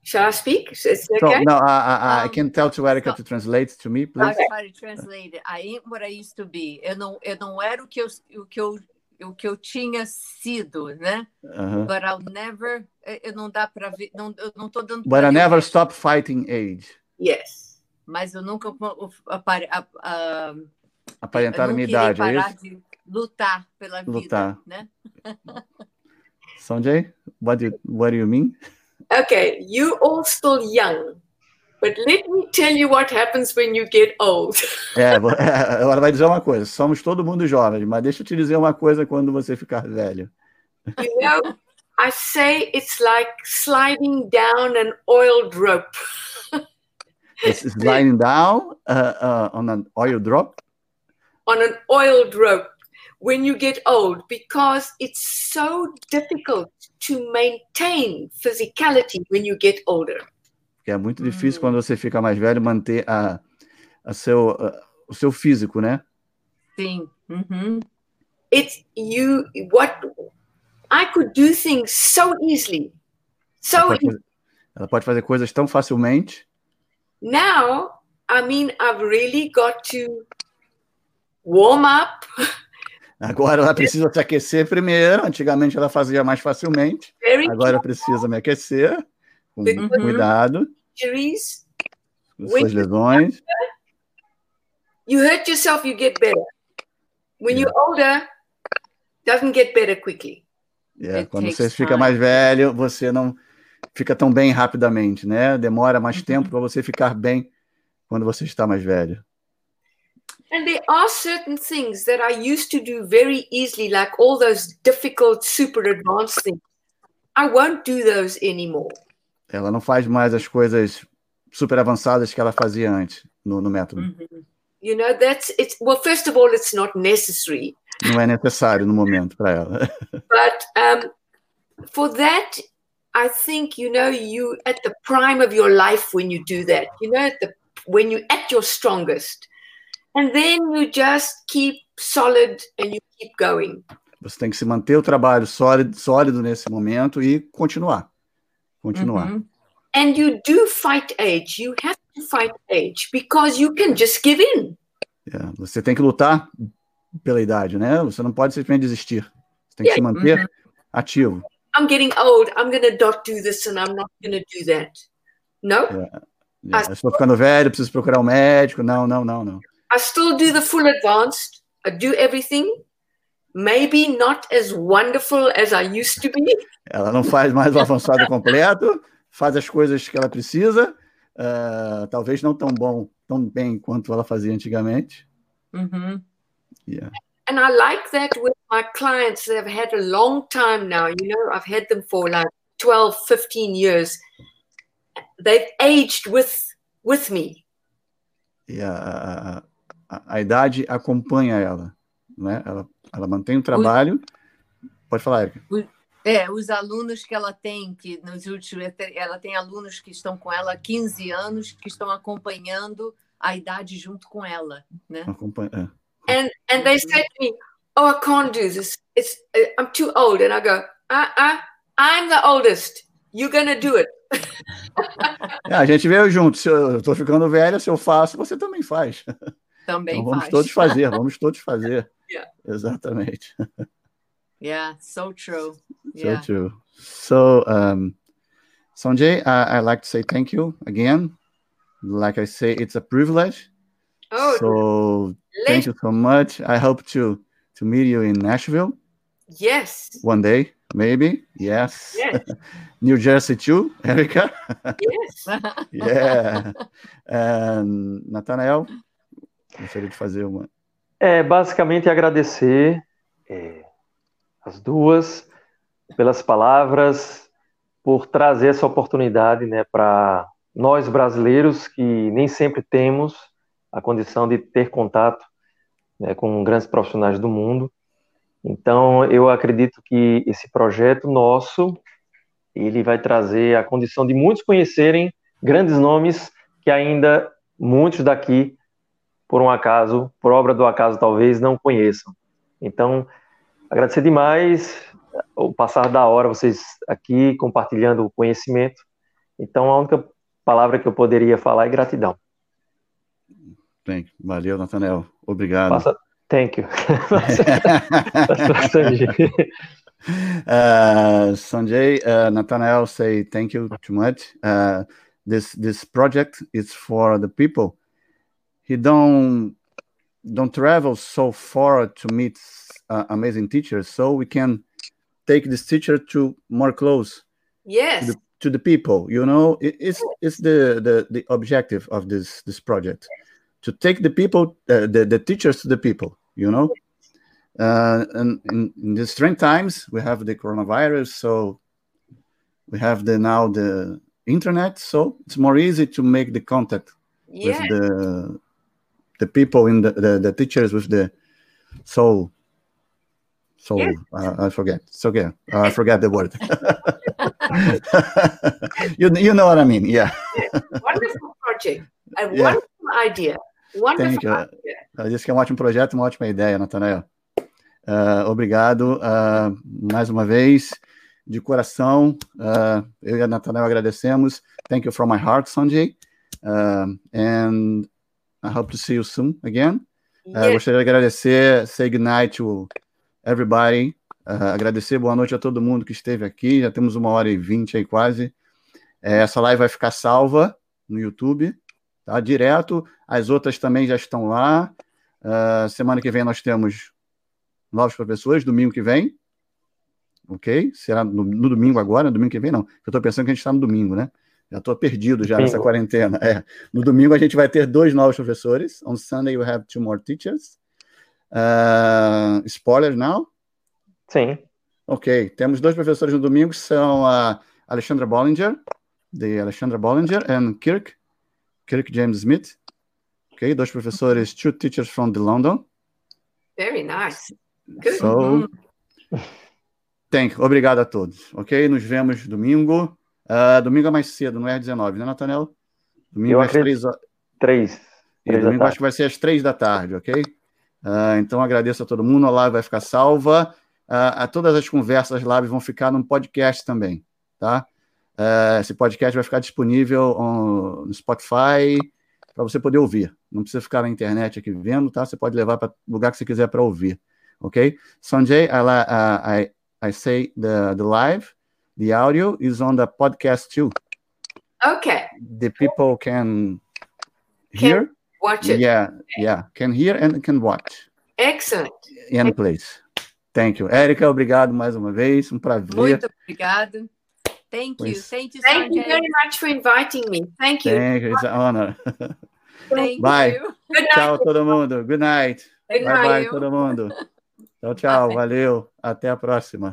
Shall I speak? Is it so, okay? no, uh, uh, I Um, can tell to Erica so- to translate to me, please. try to translate it. I ain't what I used to be. Eu não, eu não era o que eu, o que eu, o que eu tinha sido, né? Uh-huh. But I'll never. Eu eu não dá para ver. Não, eu não tô dando. But I ler o never stop fighting age. Yes. Mas eu nunca apare- a- a- Aparentar a eu minha idade, é parar isso? de lutar pela vida, Lutar. né? Sanjay, what do you, what do you mean? Okay. You all still young, but let me tell you what happens when you get old. É, vo- ela vai dizer uma coisa. Somos todo mundo jovens, mas deixa eu te dizer uma coisa quando você ficar velho. You know, I say it's like sliding down an oiled rope. It's lying down uh, uh, on an oil drop. on an oiled rope when you get old because it's so difficult to maintain physicality when you get older. é muito difícil Hum. quando você fica mais velho manter a, a seu, a- o seu físico, né? Sim. Uhum. It's you what I could do things so easily. Ela So pode, easy. fazer, ela pode fazer coisas tão facilmente. now, I mean I've really got to warm up Agora ela precisa se aquecer primeiro. Antigamente ela fazia mais facilmente. Agora precisa me aquecer com Uhum. cuidado com suas lesões. You hurt yourself, you get better. When you're older, doesn't get better quickly. Quando você fica time. mais velho, você não fica tão bem rapidamente, né? Demora mais Uhum. tempo para você ficar bem quando você está mais velho. And there are certain things that I used to do very easily, like all those difficult, super advanced things. I won't do those anymore. Ela não faz mais as coisas super avançadas que ela fazia antes no, no método. Uhum. You know, that's it's well, first of all, it's not necessary. Não é necessário no momento para ela. But um, for that, I think, you know, you at the prime of your life when you do that, you know, at the when you're at your strongest. And then you just keep solid and you keep going. Você tem que se manter o trabalho sólido, sólido nesse momento e continuar. Continuar. Uhum. And you do fight age. You have to fight age because you can just give in. É, você tem que lutar pela idade, né? Você não pode simplesmente desistir. Você tem que se manter Uhum. ativo. I'm getting old. I'm going to not do this and I'm not going to do that. No, É, eu estou ficando velho, preciso procurar um médico. Não, não, não, não. I still do the full advanced. I do everything. Maybe not as wonderful as I used to be, Ela não faz mais o avançado completo, faz as coisas que ela precisa, ah, talvez não tão bom, tão bem quanto ela fazia antigamente. Uhum. Yeah. and I like that with my clients that have had a long time now. You know, I've had them for like 12, 15 years. They've aged with with me. E a, uh, uh, uh, a, a idade acompanha ela, né? Ela, ela mantém o trabalho. Pode falar, Erika. É, os alunos que ela tem, que nos últimos, ela tem alunos que estão com ela há 15 anos, que estão acompanhando a idade junto com ela, né? Acompanha, é. And and they say to me, "Oh, I can't do this. It's uh, I'm too old." And I go, "Uh, uh, I'm the oldest. You're gonna do it." É, a gente veio junto. Se eu estou ficando velha, se eu faço, você também faz. Também então, vamos faz. todos fazer, vamos todos fazer. Yeah. Exatamente. Yeah, so true. So Yeah. true. So, um, Sanjay, I, I'd like to say thank you again. Like I say, it's a privilege. Oh, so thank you so much. I hope to to meet you in Nashville yes, one day, maybe. Yes. yes, New Jersey too, Erica. yes. yeah. And Nathanael, gostaria de fazer uma. É basicamente agradecer é, as duas pelas palavras, por trazer essa oportunidade né, para nós brasileiros que nem sempre temos a condição de ter contato né, com grandes profissionais do mundo. Então, eu acredito que esse projeto nosso ele vai trazer a condição de muitos conhecerem grandes nomes que ainda muitos daqui por um acaso, por obra do acaso, talvez não conheçam. Então, agradecer demais o passar da hora, vocês aqui compartilhando o conhecimento. Então, a única palavra que eu poderia falar é gratidão. Bem, valeu, Nathanael. Obrigado. Passa, thank you. Sanjay. uh, Sanjay, uh, Nathanael say thank you too much. Uh, this this project is for the people. He don't don't travel so far to meet uh, amazing teachers, so we can take this teacher to more close Yes, to the, to the people. You know, it, it's it's the, the the objective of this this project to take the people, uh, the the teachers to the people. You know, uh, and in, in the strange times we have the coronavirus, so we have the now the internet, so it's more easy to make the contact yes. with the the people in the, the the teachers with the soul. So Yes. uh, I forget. So yeah, uh, I forget the word. you you know what I mean? Yeah. wonderful project, a Yeah. wonderful idea, wonderful Thank you. idea. Ela disse que é um ótimo projeto, uma ótima ideia, Natanael. Uh, obrigado uh, mais uma vez, de coração. Uh, eu e a Natanael agradecemos. Thank you from my heart, Sanjay. And I hope to see you soon again. Uh, Yes. Gostaria de agradecer, say good night to everybody. Uh, agradecer, boa noite a todo mundo que esteve aqui. Já temos uma hora e vinte aí quase. Eh, essa live vai ficar salva no YouTube, tá? Direto. As outras também já estão lá. Uh, semana que vem nós temos novos professores, domingo que vem. Ok? Será no, no domingo agora? Domingo que vem, não. Eu estou pensando que a gente está no domingo, né? Já estou perdido já nessa quarentena. É. No domingo a gente vai ter dois novos professores. On Sunday we have two more teachers. Uh, spoiler now? Sim, Ok, temos dois professores no domingo, são a Alexandra Bollinger, de Alexandra Bollinger, and Kirk, Kirk James Smith. Ok, dois professores, two teachers from the London. Very nice. Good. So, thank you. Obrigado a todos. Ok, nos vemos domingo. Ah, domingo é mais cedo, não é às 19, né, Natanel? Domingo Eu é às acredito. 3 horas. três. E três domingo acho que vai ser às três da tarde, ok? Ah, então agradeço a todo mundo, a live vai ficar salva. Ah, a todas as conversas das lives vão ficar no podcast também, tá? Ah, esse podcast vai ficar disponível on- no Spotify para você poder ouvir. Não precisa ficar na internet aqui vendo, tá? Você pode levar para o lugar que você quiser para ouvir, ok? Sanjay, I, uh, I, I say the, the live, the audio is on the podcast too. Okay, The people can Can- hear. watch it. Yeah, yeah, can hear and can watch Excellent. any place. Thank you. Érica, obrigado mais uma vez, um prazer. Muito obrigado. Thank you. Pois- Thank you, Thank you very much for inviting me. Thank you. Thank you, it's an honor. Thank Bye. you. Good night. Tchau, todo mundo. Good night. Good Bye, bye, night. todo mundo. Tchau, tchau. Valeu. Até a próxima.